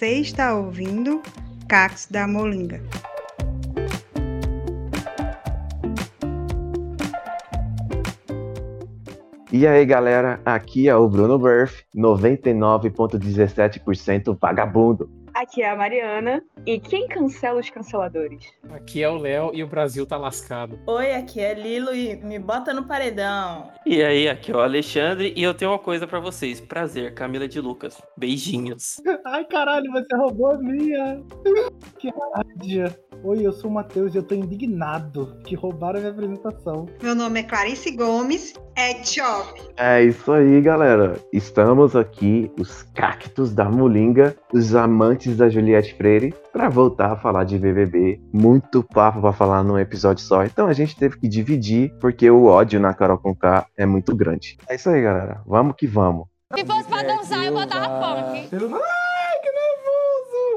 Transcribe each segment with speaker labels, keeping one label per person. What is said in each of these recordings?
Speaker 1: Você está ouvindo Cax da Molinga.
Speaker 2: E aí, galera, aqui é o Bruno Burff, 99,17% vagabundo.
Speaker 3: Aqui é a Mariana. E quem cancela os canceladores?
Speaker 4: Aqui é o Léo e o Brasil tá lascado.
Speaker 5: Oi, aqui é Lilo e me bota no paredão.
Speaker 6: E aí, aqui é o Alexandre e eu tenho uma coisa para vocês. Prazer, Camila de Lucas. Beijinhos.
Speaker 7: Ai, caralho, você roubou a minha. Que rádio. Oi, eu sou o Matheus e eu tô indignado que roubaram a minha apresentação.
Speaker 1: Meu nome é Clarice Gomes, é Chop.
Speaker 2: É isso aí, galera. Estamos aqui, os cactos da Molinga, os amantes da Juliette Freire, para voltar a falar de BBB. Muito papo para falar num episódio só. Então a gente teve que dividir, porque o ódio na Carol Conká é muito grande. É isso aí, galera. Vamos que vamos.
Speaker 8: Se fosse pra dançar, eu botava funk.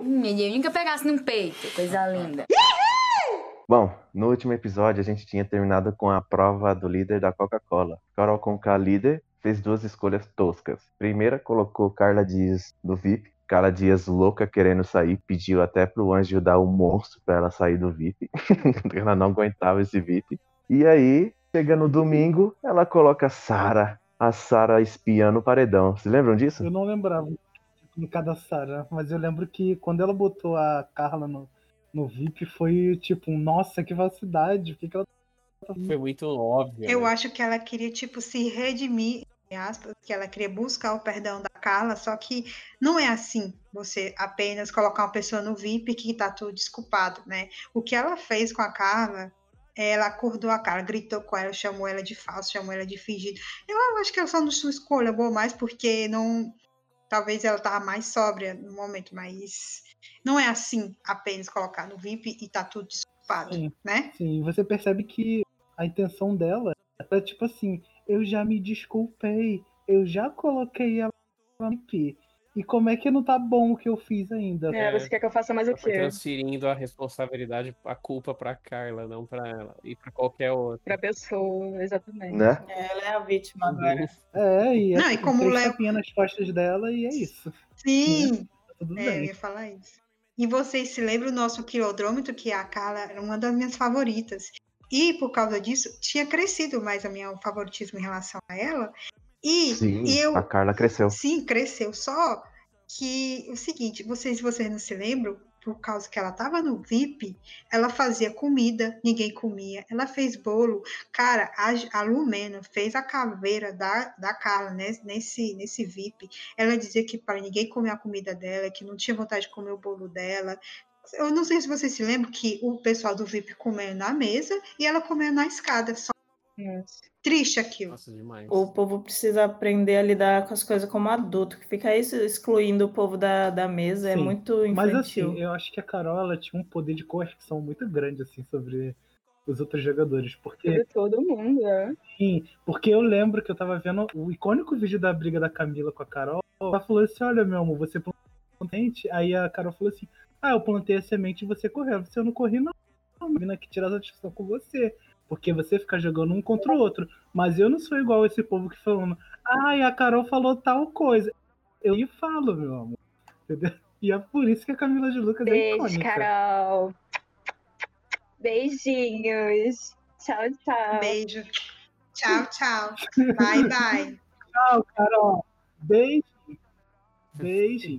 Speaker 7: Ai, que nervoso!
Speaker 8: Hum, eu nunca pegasse num peito, coisa linda.
Speaker 2: Bom, no último episódio a gente tinha terminado com a prova do líder da Coca-Cola. Carol Conká, líder, fez duas escolhas toscas. Primeira, colocou Carla Dias no VIP. Carla Dias, louca, querendo sair, pediu até pro anjo dar um monstro para ela sair do VIP. ela não aguentava esse VIP. E aí, chega no domingo, ela coloca Sara, a Sara espiando o paredão. Vocês lembram disso?
Speaker 7: Eu não lembrava no cada Sara, mas eu lembro que quando ela botou a Carla no, no VIP foi tipo, nossa, que falsidade, por que, que ela tá
Speaker 4: Foi muito óbvio.
Speaker 1: Eu
Speaker 4: né?
Speaker 1: acho que ela queria, tipo, se redimir, entre aspas, que ela queria buscar o perdão da Carla, só que não é assim você apenas colocar uma pessoa no VIP que tá tudo desculpado, né? O que ela fez com a Carla, ela acordou a Carla, gritou com ela, chamou ela de falso, chamou ela de fingido. Eu acho que ela só não sua escolha boa mais porque não. Talvez ela tava mais sóbria no momento, mas não é assim apenas colocar no VIP e tá tudo desculpado,
Speaker 7: Sim.
Speaker 1: né?
Speaker 7: Sim, você percebe que a intenção dela é tipo assim, eu já me desculpei, eu já coloquei ela no VIP. E como é que não tá bom o que eu fiz ainda?
Speaker 3: É, você quer que eu faça mais o quê?
Speaker 4: transferindo a responsabilidade, a culpa pra Carla, não pra ela. E pra qualquer outra.
Speaker 3: Pra pessoa, exatamente.
Speaker 2: Né?
Speaker 5: Ela é a vítima agora.
Speaker 7: É, e é
Speaker 1: Não, e
Speaker 7: tipo,
Speaker 1: como o Léo-
Speaker 7: nas costas dela e é isso.
Speaker 1: Sim,
Speaker 7: Tá tudo
Speaker 1: É, eu
Speaker 7: bem.
Speaker 1: ia falar isso. E vocês se lembram do nosso quilodrômetro, que a Carla era uma das minhas favoritas. E por causa disso, tinha crescido mais a minha favoritismo em relação a ela. E,
Speaker 2: Sim,
Speaker 1: eu.
Speaker 2: a Carla cresceu.
Speaker 1: Sim, cresceu. Só que o seguinte, vocês, vocês não se lembram? Por causa que ela estava no VIP, ela fazia comida, ninguém comia. Ela fez bolo. Cara, a, a Lumena fez a caveira da, da Carla né, nesse, nesse VIP. Ela dizia que para ninguém comer a comida dela, que não tinha vontade de comer o bolo dela. Eu não sei se vocês se lembram que o pessoal do VIP comeu na mesa e ela comeu na escada. Só
Speaker 3: Nossa.
Speaker 1: triste aquilo.
Speaker 4: Nossa, demais.
Speaker 5: O povo precisa aprender a lidar com as coisas como adulto, que fica isso excluindo o povo da, da mesa é
Speaker 7: Sim,
Speaker 5: muito
Speaker 7: Mas
Speaker 5: infantil.
Speaker 7: assim, eu acho que a Carol ela tinha um poder de coerção muito grande assim sobre os outros jogadores, porque
Speaker 3: De todo mundo, é.
Speaker 7: Sim, porque eu lembro que eu tava vendo o icônico vídeo da briga da Camila com a Carol. Ela falou assim: Olha, meu amor, você plantou semente. Aí a Carol falou assim: Ah, eu plantei a semente e você correu. Se eu não corri, não. Eu vim aqui tirar satisfação com você. Porque você fica jogando um contra o outro. Mas eu não sou igual esse povo que falando: Ai, a Carol falou tal coisa. Eu lhe falo, meu amor. Entendeu? E é por isso que a Camila de Lucas é
Speaker 3: Beijo,
Speaker 7: icônica.
Speaker 3: Carol. Beijinhos. Tchau, tchau.
Speaker 1: Beijo. Tchau, tchau. Bye, bye.
Speaker 7: Tchau, Carol. Beijo. Beijo.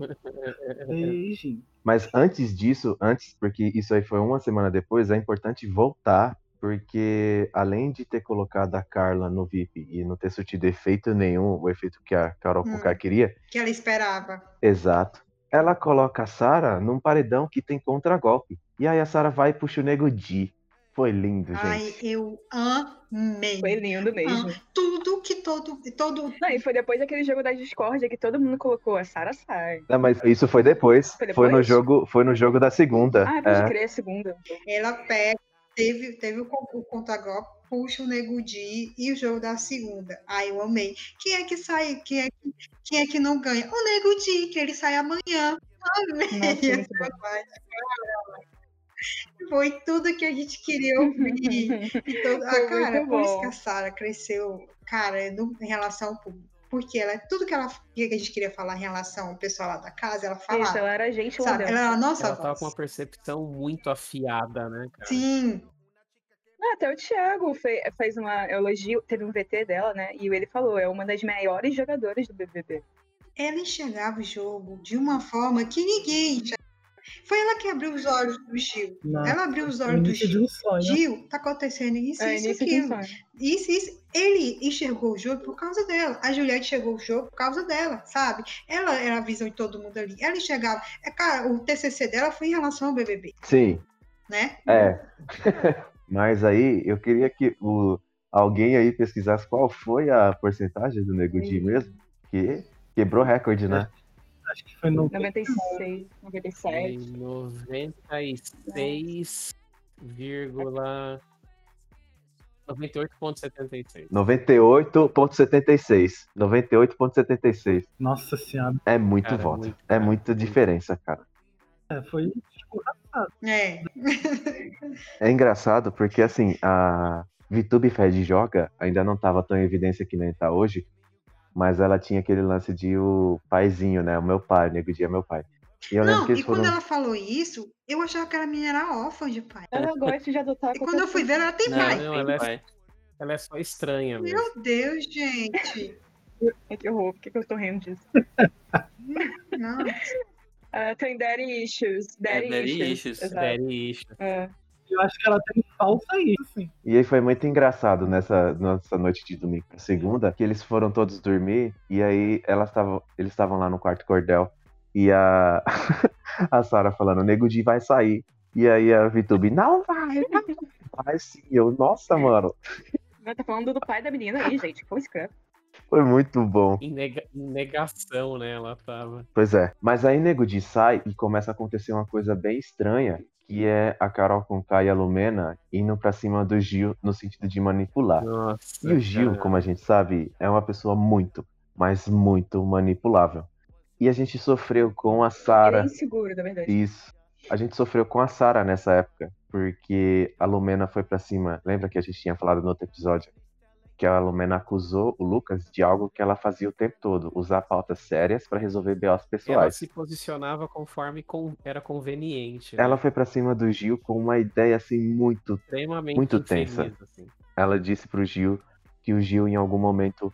Speaker 7: Beijo.
Speaker 2: Mas antes disso, antes, porque isso aí foi uma semana depois, é importante voltar, porque além de ter colocado a Carla no VIP e não ter surtido efeito nenhum, o efeito que a Carol
Speaker 1: Hum.
Speaker 2: Conká queria,
Speaker 1: Que ela esperava.
Speaker 2: exato, ela coloca a Sara num paredão que tem contragolpe. E aí a Sara vai e puxa o Nego Di. Foi lindo,
Speaker 1: Ai,
Speaker 2: gente.
Speaker 1: eu amei.
Speaker 3: Foi lindo mesmo.
Speaker 1: Ah, tudo que todo. todo
Speaker 3: Não, e foi depois daquele jogo da discórdia que todo mundo colocou a Sara sai.
Speaker 2: Não, mas isso foi depois.
Speaker 3: Foi
Speaker 2: Foi no
Speaker 3: depois?
Speaker 2: jogo, foi no jogo da segunda.
Speaker 3: Ah, pode
Speaker 2: é.
Speaker 3: crer, a segunda.
Speaker 1: ela pega, teve, teve o, o contragolpe, puxa o Nego Di e o jogo da segunda. Ai, eu amei. Quem é que sai? Quem é que, quem é que não ganha? O Nego Di, que ele sai amanhã. Amei
Speaker 3: Nossa,
Speaker 1: essa parte. Foi tudo que a gente queria ouvir. E todo-
Speaker 3: Foi
Speaker 1: ah, cara, por isso que a Sara cresceu, cara, no- em relação ao público. Porque ela, tudo que ela que a gente queria falar em relação ao pessoal lá da casa, ela falava.
Speaker 3: Isso, ela era gente lá
Speaker 1: sabe?
Speaker 3: dentro.
Speaker 1: Ela era a nossa
Speaker 4: Ela tava
Speaker 1: voz.
Speaker 4: com uma percepção muito afiada, né, cara?
Speaker 1: Sim,
Speaker 3: Ah, até o Thiago fe- fez uma elogio, teve um VT dela, né? E ele falou, é uma das maiores jogadoras do BBB.
Speaker 1: ela enxergava o jogo de uma forma que ninguém enxergava. Foi ela que abriu os olhos do Gil.
Speaker 7: Nossa,
Speaker 1: Ela abriu os olhos do Gil.
Speaker 7: um sonho.
Speaker 1: Gil, tá acontecendo isso,
Speaker 3: É,
Speaker 1: isso, aquilo. Isso, isso. Ele enxergou o jogo por causa dela. A Juliette enxergou o jogo por causa dela, sabe? Ela era a visão de todo mundo ali. Ela enxergava. É, cara, o TCC dela foi em relação ao BBB,
Speaker 2: Sim,
Speaker 1: né?
Speaker 2: é. Mas aí eu queria que o, alguém aí pesquisasse qual foi a porcentagem do Nego Di mesmo, que quebrou recorde, né?
Speaker 7: Acho que foi no
Speaker 3: 96,
Speaker 4: Foi
Speaker 3: 97.
Speaker 4: 96, 98,76.
Speaker 2: 98,76. 98,76.
Speaker 7: Nossa senhora.
Speaker 2: É muito
Speaker 4: Cara,
Speaker 2: voto.
Speaker 4: muito,
Speaker 2: é muita
Speaker 4: muito.
Speaker 2: diferença, cara.
Speaker 7: É, foi tipo,
Speaker 1: É.
Speaker 2: É engraçado porque, assim, a VTube Fed Joga ainda não tava tão em evidência que nem tá hoje, mas ela tinha aquele lance de o paizinho, né? O meu pai, o Nego Dia é meu pai. E eu lembro
Speaker 1: Não,
Speaker 2: que
Speaker 1: e quando
Speaker 2: foram.
Speaker 1: ela falou isso, eu achava que a menina era órfã de pai.
Speaker 3: Ela gosta de adotar
Speaker 1: E quando eu fui ver, ela tem
Speaker 6: Não,
Speaker 1: pai.
Speaker 4: não, ela é-. Ela é só estranha mesmo.
Speaker 1: Meu Deus, gente.
Speaker 3: Que horror, por que, que eu tô rindo disso?
Speaker 1: Não.
Speaker 3: Ah, tem daddy issues. Daddy,
Speaker 6: É, daddy
Speaker 3: issues.
Speaker 6: issues.
Speaker 4: Daddy issue.
Speaker 3: É.
Speaker 7: eu acho que ela tem falsa isso, sim.
Speaker 2: E aí foi muito engraçado nessa, nessa noite de domingo pra segunda, que eles foram todos dormir, e aí elas tavam, eles estavam lá no quarto cordel, e a, a Sara falando, o Nego Di vai sair. E aí a Vitube, não vai, não vai sim. Eu, nossa, mano,
Speaker 3: Ela tá falando do pai da menina aí, gente. Como escreve?
Speaker 2: Foi muito bom.
Speaker 4: Em, nega- em negação, né? Ela tava.
Speaker 2: Pois é. Mas aí Nego Di sai e começa a acontecer uma coisa bem estranha, que é a Carol Conká e a Lumena indo pra cima do Gil no sentido de manipular.
Speaker 4: Nossa.
Speaker 2: E o Gil,
Speaker 4: cara.
Speaker 2: como a gente sabe, é uma pessoa muito, mas muito manipulável. E a gente sofreu com a
Speaker 3: Ele é
Speaker 2: Sara.
Speaker 3: inseguro, na verdade.
Speaker 2: Isso. A gente sofreu com a Sara nessa época, porque a Lumena foi pra cima. Lembra que a gente tinha falado no outro episódio? Que a Lumena acusou o Lucas de algo que ela fazia o tempo todo, usar pautas sérias pra resolver BOs
Speaker 4: Ela
Speaker 2: pessoais.
Speaker 4: se posicionava conforme com- era conveniente. né?
Speaker 2: Ela foi pra cima do Gil com uma ideia assim muito
Speaker 4: extremamente
Speaker 2: muito
Speaker 4: infeliz,
Speaker 2: tensa.
Speaker 4: assim.
Speaker 2: ela disse pro Gil que o Gil em algum momento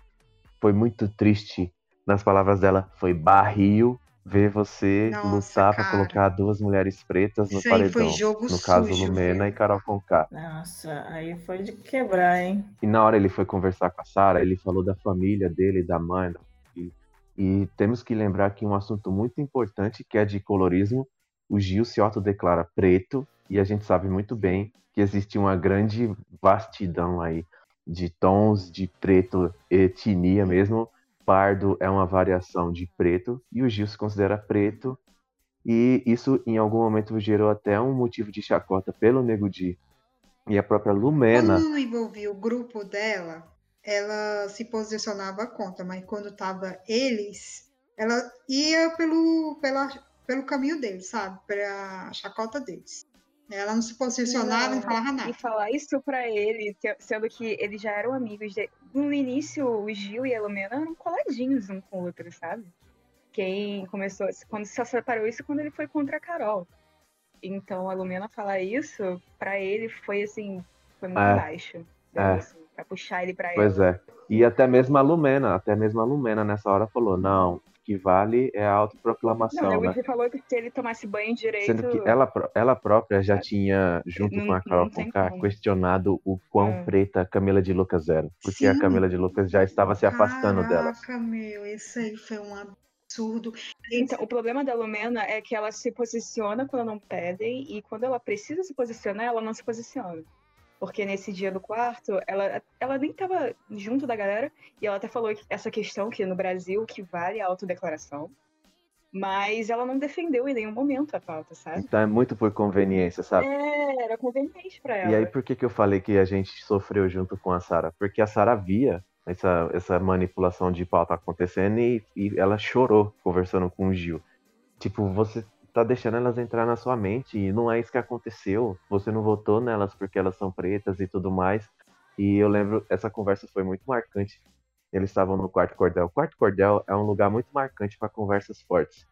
Speaker 2: foi muito triste. Nas palavras dela, foi barril ver você
Speaker 1: Nossa,
Speaker 2: lutar pra
Speaker 1: cara.
Speaker 2: colocar duas mulheres pretas no
Speaker 1: Isso aí foi
Speaker 2: paredão.
Speaker 1: jogo
Speaker 2: no caso,
Speaker 1: sujo,
Speaker 2: Lumena
Speaker 1: viu?
Speaker 2: e Carol Conká.
Speaker 5: Nossa, aí foi de quebrar, hein?
Speaker 2: E na hora ele foi conversar com a Sara, ele falou da família dele, da mãe. E, e temos que lembrar que um assunto muito importante, que é de colorismo, o Gil se autodeclara preto, e a gente sabe muito bem que existe uma grande vastidão aí de tons de preto, etnia mesmo. Pardo é uma variação de preto, e o Gil se considera preto, e isso em algum momento gerou até um motivo de chacota pelo Nego Di. E a própria Lumena.
Speaker 1: Quando envolvia o grupo dela, ela se posicionava contra, mas quando tava eles, ela ia pelo, pela, pelo caminho deles, sabe? Pela chacota deles. Ela não se posicionava não
Speaker 3: Não,
Speaker 1: falava nada.
Speaker 3: E falar isso pra ele, sendo que eles já eram amigos. De... No início, o Gil e a Lumena eram coladinhos um com o outro, sabe? Quem começou, quando se separou isso quando ele foi contra a Carol. Então a Lumena falar isso, pra ele foi assim, foi muito
Speaker 2: É.
Speaker 3: baixo.
Speaker 2: É.
Speaker 3: Assim, pra puxar ele pra
Speaker 2: Pois
Speaker 3: ela.
Speaker 2: é. E até mesmo a Lumena, até mesmo a Lumena nessa hora falou, não, que vale é a
Speaker 3: Não,
Speaker 2: autoproclamação,
Speaker 3: o
Speaker 2: né?
Speaker 3: Wiki falou que se ele tomasse banho direito.
Speaker 2: Sendo que ela, ela própria já tinha, junto
Speaker 3: Não-
Speaker 2: com a Carol
Speaker 3: não
Speaker 2: Conká, questionado o quão
Speaker 3: É.
Speaker 2: preta a Camila de Lucas era. Porque a
Speaker 1: Sim.
Speaker 2: Camila de Lucas já estava se afastando dela.
Speaker 1: Caraca, meu, isso aí foi um absurdo.
Speaker 3: Então, o problema da Lumena é que ela se posiciona quando não pedem e quando ela precisa se posicionar, ela não se posiciona. Porque nesse dia do quarto, ela, ela nem tava junto da galera e ela até falou essa questão que no Brasil que vale a autodeclaração, mas ela não defendeu em nenhum momento a pauta, sabe?
Speaker 2: Então é muito por conveniência, sabe?
Speaker 3: É, era conveniente pra ela.
Speaker 2: E aí, por que, que eu falei que a gente sofreu junto com a Sara? Porque a Sara via essa, essa manipulação de pauta acontecendo e, e ela chorou conversando com o Gil. Tipo, você tá deixando elas entrar na sua mente e não é isso que aconteceu. Você não votou nelas porque elas são pretas e tudo mais. E eu lembro, essa conversa foi muito marcante. Eles estavam no quarto cordel. O quarto cordel é um lugar muito marcante para conversas fortes.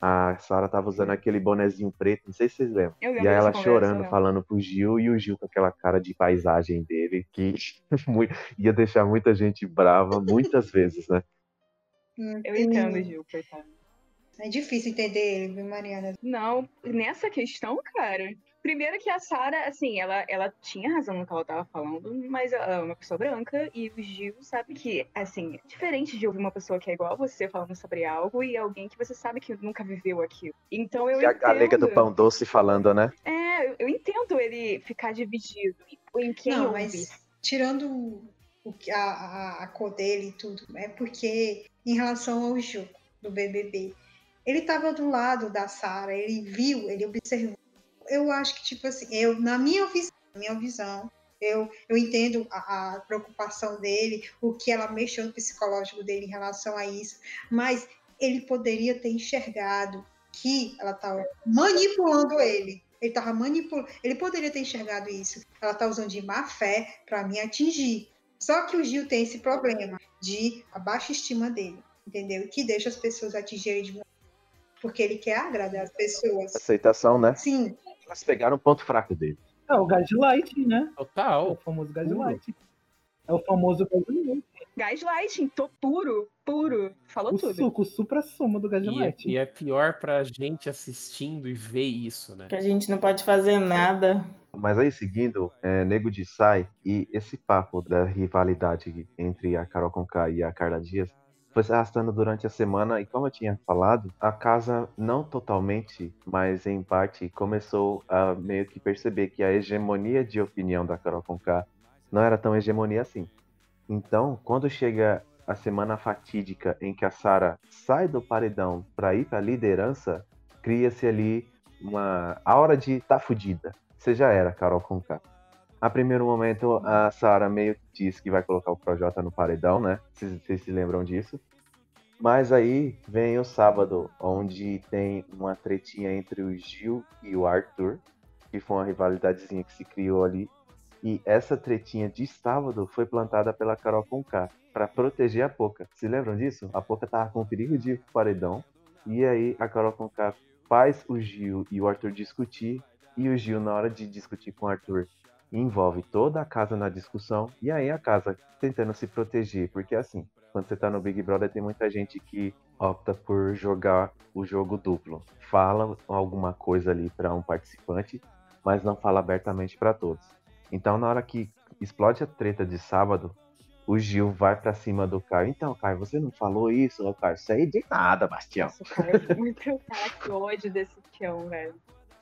Speaker 2: A Sara tava usando aquele bonezinho preto, não sei se vocês lembram.
Speaker 3: Eu lembro
Speaker 2: E aí ela chorando,
Speaker 3: conversa,
Speaker 2: falando pro Gil, e o Gil com aquela cara de paisagem dele, que ia deixar muita gente brava muitas vezes, né?
Speaker 3: Eu entendo, Gil, coitado.
Speaker 1: É difícil entender ele, viu, Mariana?
Speaker 3: Não, nessa questão, cara. Primeiro que a Sarah, assim, ela, ela tinha razão no que ela tava falando, mas ela é uma pessoa branca e o Gil sabe que, assim, é diferente de ouvir uma pessoa que é igual a você falando sobre algo e alguém que você sabe que nunca viveu aquilo. Então eu
Speaker 2: E a
Speaker 3: entendo.
Speaker 2: galega do pão doce falando, né?
Speaker 3: É, eu, eu entendo ele ficar dividido em quem
Speaker 1: Não,
Speaker 3: ouve.
Speaker 1: mas tirando o, que- a, a, a cor dele e tudo, é porque em relação ao jogo do BBB, ele estava do lado da Sara, ele viu, ele observou. Eu acho que, tipo assim, eu, na minha visão, minha visão eu, eu entendo a, a preocupação dele, o que ela mexeu no psicológico dele em relação a isso, mas ele poderia ter enxergado que ela estava manipulando ele. Ele estava manipulando. Ele poderia ter enxergado isso. Ela está usando de má fé para me atingir. Só que o Gil tem esse problema de a baixa estima dele, entendeu? Que deixa as pessoas atingirem de porque ele quer agradar as pessoas.
Speaker 2: Aceitação, né?
Speaker 1: Sim,
Speaker 2: Elas pegaram o ponto fraco dele.
Speaker 7: É o gaslight, né? É o
Speaker 4: Total.
Speaker 7: famoso gaslight. É o famoso gaslight.
Speaker 3: Gaslighting, tô puro, puro. Falou
Speaker 7: O
Speaker 3: tudo.
Speaker 7: suco, o supra-sumo do
Speaker 4: E é,
Speaker 7: gaslight.
Speaker 4: e é pior pra gente assistindo e ver isso, né?
Speaker 5: Que a gente não pode fazer nada.
Speaker 2: Mas aí, seguindo, é, Nego de Sai e esse papo da rivalidade entre a Carol Conká e a Carla Dias se arrastando durante a semana e, como eu tinha falado, a casa não totalmente, mas em parte, começou a meio que perceber que a hegemonia de opinião da Carol Conká não era tão hegemonia assim. Então, quando chega a semana fatídica em que a Sara sai do paredão para ir para a liderança, cria-se ali uma aura de tá fudida. Você já era, Carol Conká. A primeiro momento, a Sara meio que diz que vai colocar o Projota no paredão, né? Vocês se lembram disso? Mas aí vem o sábado, onde tem uma tretinha entre o Gil e o Arthur, que foi uma rivalidadezinha que se criou ali. E essa tretinha de sábado foi plantada pela Carol Conká para proteger a Poca. Se lembram disso? A Poca tava com perigo de paredão. E aí a Carol Conká faz o Gil e o Arthur discutir. E o Gil, na hora de discutir com o Arthur, envolve toda a casa na discussão. E aí a casa tentando se proteger. Porque assim, quando você tá no Big Brother, tem muita gente que opta por jogar o jogo duplo. Fala alguma coisa ali para um participante, mas não fala abertamente para todos. Então, na hora que explode a treta de sábado, o Gil vai pra cima do Caio. Então, Caio, você não falou isso, ô Caio? Isso aí de nada, Bastião.
Speaker 3: Nossa, cara, muito cara, que ódio desse Tião, velho.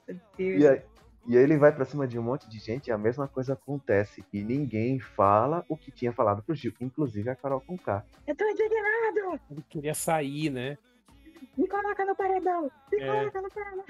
Speaker 3: Meu Deus.
Speaker 2: E aí, e aí ele vai pra cima de um monte de gente e a mesma coisa acontece. E ninguém fala o que tinha falado pro Gil, inclusive a Carol Conká.
Speaker 3: Eu tô indignado!
Speaker 4: Ele queria sair, né?
Speaker 3: Me coloca no paredão! Me
Speaker 4: É.
Speaker 3: coloca no paredão!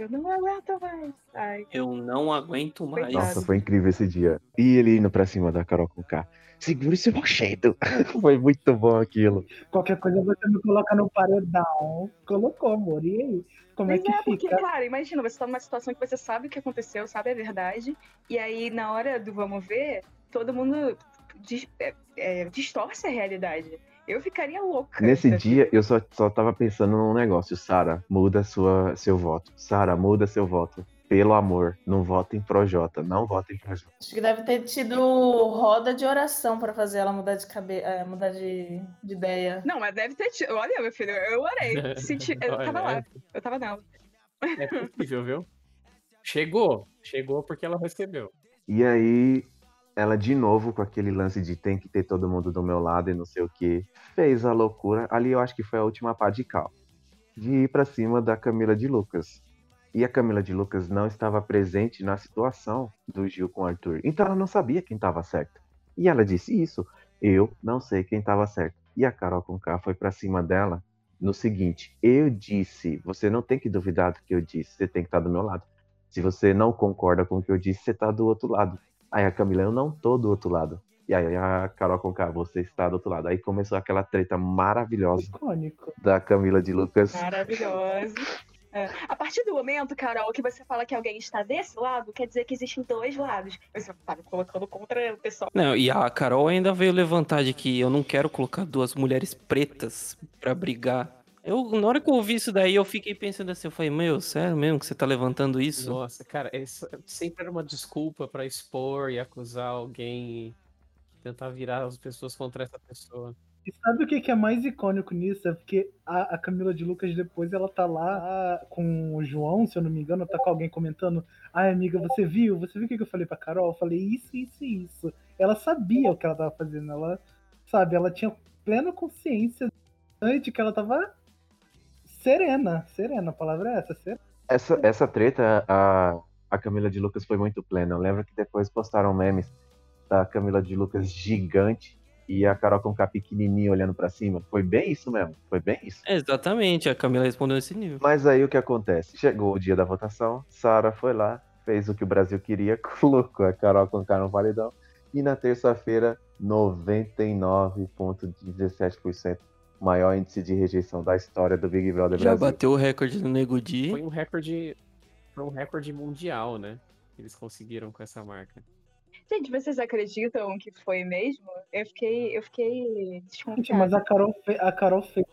Speaker 3: Eu não aguento mais. Ai,
Speaker 6: Eu não aguento mais.
Speaker 2: Nossa, foi incrível esse dia. E ele indo pra cima da Carol Conká. Segura esse rochedo. foi muito bom aquilo.
Speaker 7: Qualquer coisa você me coloca no paredão. Colocou, amor. E aí? Como é
Speaker 3: Mas
Speaker 7: que
Speaker 3: é, porque,
Speaker 7: fica?
Speaker 3: cara, imagina, você tá numa situação que você sabe o que aconteceu, sabe a verdade, e aí na hora do vamos ver, todo mundo dis- é, é, distorce a realidade. Eu ficaria louca.
Speaker 2: Nesse dia, eu só, só tava pensando num negócio. Sara, muda sua, seu voto. Sara, muda seu voto. Pelo amor, não vota em Projota. Não vota em Projota.
Speaker 5: Acho que deve ter tido roda de oração pra fazer ela mudar de cabe... é, mudar de, de ideia.
Speaker 3: Não, mas deve ter tido. Olha, meu filho, eu orei. Se ti- Eu tava lá,
Speaker 4: é-
Speaker 3: eu tava nela.
Speaker 4: É possível, viu? Chegou. Chegou porque ela recebeu.
Speaker 2: E aí, ela de novo com aquele lance de tem que ter todo mundo do meu lado e não sei o que, fez a loucura. Ali eu acho que foi a última pá de cal. De ir pra cima da Camila de Lucas. E a Camila de Lucas não estava presente na situação do Gil com o Arthur. Então ela não sabia quem estava certo. E ela disse isso. Eu não sei quem estava certo. E a Carol Conká foi pra cima dela no seguinte: eu disse, você não tem que duvidar do que eu disse, você tem que estar do meu lado. Se você não concorda com o que eu disse, você tá do outro lado. Aí a Camila, eu não tô do outro lado. E aí a Carol Conká, você está do outro lado. Aí começou aquela treta maravilhosa
Speaker 7: Icônico.
Speaker 2: da Camila de Lucas
Speaker 3: Maravilhosa. É. A partir do momento, Carol, que você fala que alguém está desse lado, quer dizer que existem dois lados. Você tá me colocando contra o pessoal.
Speaker 6: Não, e a Carol ainda veio levantar de que eu não quero colocar duas mulheres pretas pra brigar. Eu, na hora que eu ouvi isso daí, eu fiquei pensando assim, eu falei, meu, sério mesmo que você tá levantando isso?
Speaker 4: Nossa, cara, isso sempre era uma desculpa pra expor e acusar alguém e tentar virar as pessoas contra essa pessoa.
Speaker 7: E sabe o que que é mais icônico nisso? É porque a, a Camila de Lucas depois ela tá lá com o João, se eu não me engano, tá com alguém comentando. Ai, amiga, você viu? Você viu o que eu falei pra Carol? Eu falei isso, isso e isso. Ela sabia o que ela tava fazendo. Ela, sabe, ela tinha plena consciência de que ela tava serena. Serena, a palavra é essa, serena.
Speaker 2: Essa, essa treta, a, a Camila de Lucas foi muito plena. Eu lembro que depois postaram memes da Camila de Lucas gigante e a Carol com K pequenininha olhando pra cima. Foi bem isso mesmo. Foi bem isso.
Speaker 6: É, exatamente, a Camila respondeu nesse nível.
Speaker 2: Mas aí o que acontece? Chegou o dia da votação, Sara foi lá, fez o que o Brasil queria, colocou a Carol com K no paredão. E na terça-feira, 99,17%. Maior índice de rejeição da história do Big Brother
Speaker 6: Já
Speaker 2: Brasil.
Speaker 6: bateu o recorde do Nego Di.
Speaker 4: Foi um recorde. Foi um recorde mundial, né? que Eles conseguiram com essa marca.
Speaker 3: Gente, vocês acreditam que foi mesmo? Eu fiquei, eu fiquei desconfiada.
Speaker 7: mas a Carol, fe- a Carol fez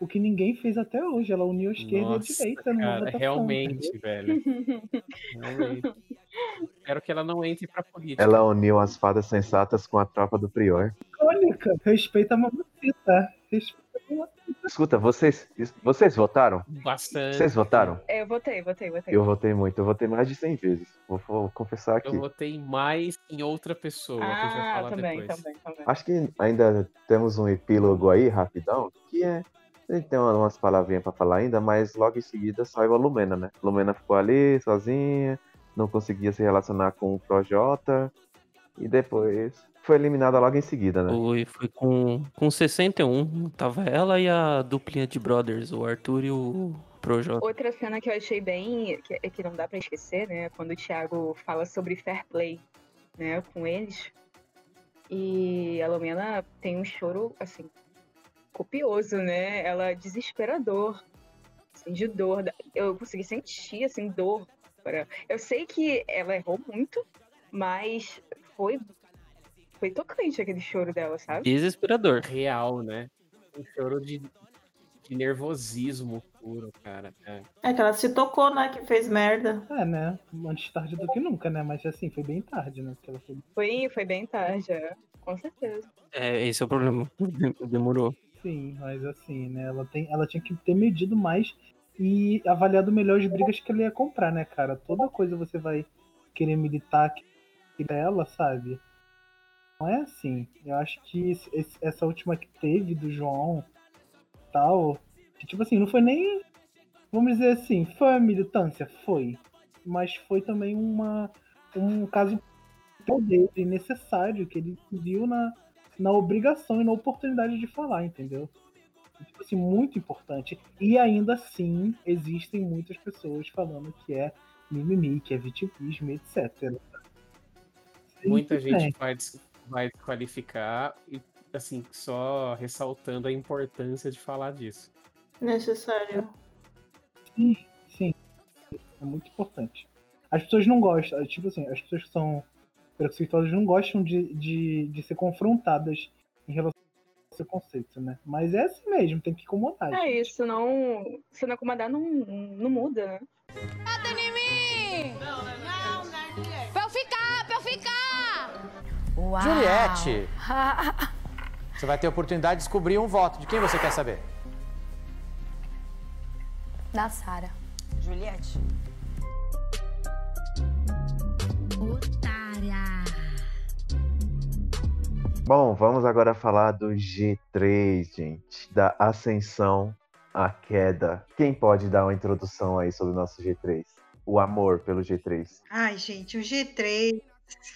Speaker 7: o que ninguém fez até hoje. Ela uniu a esquerda
Speaker 4: Nossa,
Speaker 7: e a direita
Speaker 4: cara,
Speaker 7: votação.
Speaker 4: realmente, velho. Realmente. Espero que ela não entre pra política.
Speaker 2: Ela uniu as fadas sensatas com a tropa do Prior.
Speaker 7: Icônica. Respeita a mamacita.
Speaker 2: Escuta, vocês, vocês votaram?
Speaker 4: Bastante.
Speaker 2: Vocês votaram?
Speaker 3: É, eu votei, votei, votei.
Speaker 2: Eu votei muito, eu votei mais de 100 vezes. Vou, vou confessar aqui.
Speaker 4: Eu votei mais em outra pessoa, que a gente vai
Speaker 3: ah,
Speaker 4: falar
Speaker 3: também,
Speaker 4: depois.
Speaker 3: também, também.
Speaker 2: Acho que ainda temos um epílogo aí, rapidão, que é. A gente tem umas palavrinhas pra falar ainda, mas logo em seguida saiu a Lumena, né? Lumena ficou ali, sozinha, não conseguia se relacionar com o Projota, e depois foi eliminada logo em seguida, né?
Speaker 6: Foi, foi com, com 61. Tava ela e a duplinha de brothers, o Arthur e o Projota.
Speaker 3: Outra cena que eu achei bem, que, que não dá pra esquecer, né? Quando o Thiago fala sobre fair play, né, com eles. E a Lumena tem um choro, assim, copioso, né? Ela é desesperador, assim, de dor. Eu consegui sentir, assim, dor. pra- Eu sei que ela errou muito, mas foi, foi tocante aquele choro dela, sabe?
Speaker 6: Desesperador.
Speaker 4: Real, né? Um choro de, de nervosismo puro, cara. É.
Speaker 5: É que ela se tocou, né? Que fez merda.
Speaker 7: É, né? Antes tarde do que nunca, né? Mas assim, foi bem tarde, né? Porque ela foi
Speaker 3: Foi, foi bem tarde, é. com certeza.
Speaker 6: É, esse é o problema. Demorou.
Speaker 7: Sim, mas assim, né? Ela, tem, ela tinha que ter medido mais e avaliado melhor as brigas que ela ia comprar, né, cara? Toda coisa você vai querer militar que dela, sabe? Não é assim. Eu acho que esse- essa última que teve do João tal, que, tipo assim, não foi nem. Vamos dizer assim, foi a militância? Foi. Mas foi também uma, um caso dele necessário que ele viu na, na obrigação e na oportunidade de falar, entendeu? Tipo assim, muito importante. E ainda assim, existem muitas pessoas falando que é mimimi, que é vitimismo, etc.
Speaker 4: Muita gente des- vai desqualificar e, assim, só ressaltando a importância de falar disso.
Speaker 5: Necessário.
Speaker 7: Sim, sim. É muito importante. As pessoas não gostam, tipo assim, as pessoas que são preconceituosas não gostam de, de, de ser confrontadas em relação ao seu conceito, né? Mas é assim mesmo, tem que incomodar.
Speaker 3: É
Speaker 7: gente.
Speaker 3: isso, não. Se não acomodar, não, não muda, né?
Speaker 8: Uau!
Speaker 9: Juliette! Você vai ter a oportunidade de descobrir um voto. De quem você quer saber?
Speaker 8: da Sara.
Speaker 10: Juliette.
Speaker 8: Otária!
Speaker 2: Bom, vamos agora falar do G3, gente. Da ascensão à queda. Quem pode dar uma introdução aí sobre o nosso G3? O amor pelo G3.
Speaker 1: Ai, gente, o G3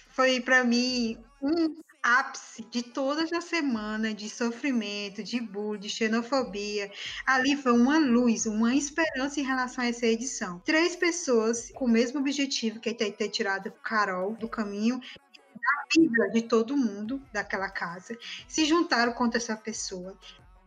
Speaker 1: foi pra mim um ápice de toda essa semana de sofrimento, de bullying, de xenofobia. Ali foi uma luz, uma esperança em relação a essa edição. Três pessoas com o mesmo objetivo, que é ter tirado Carol do caminho da vida de todo mundo daquela casa, se juntaram contra essa pessoa.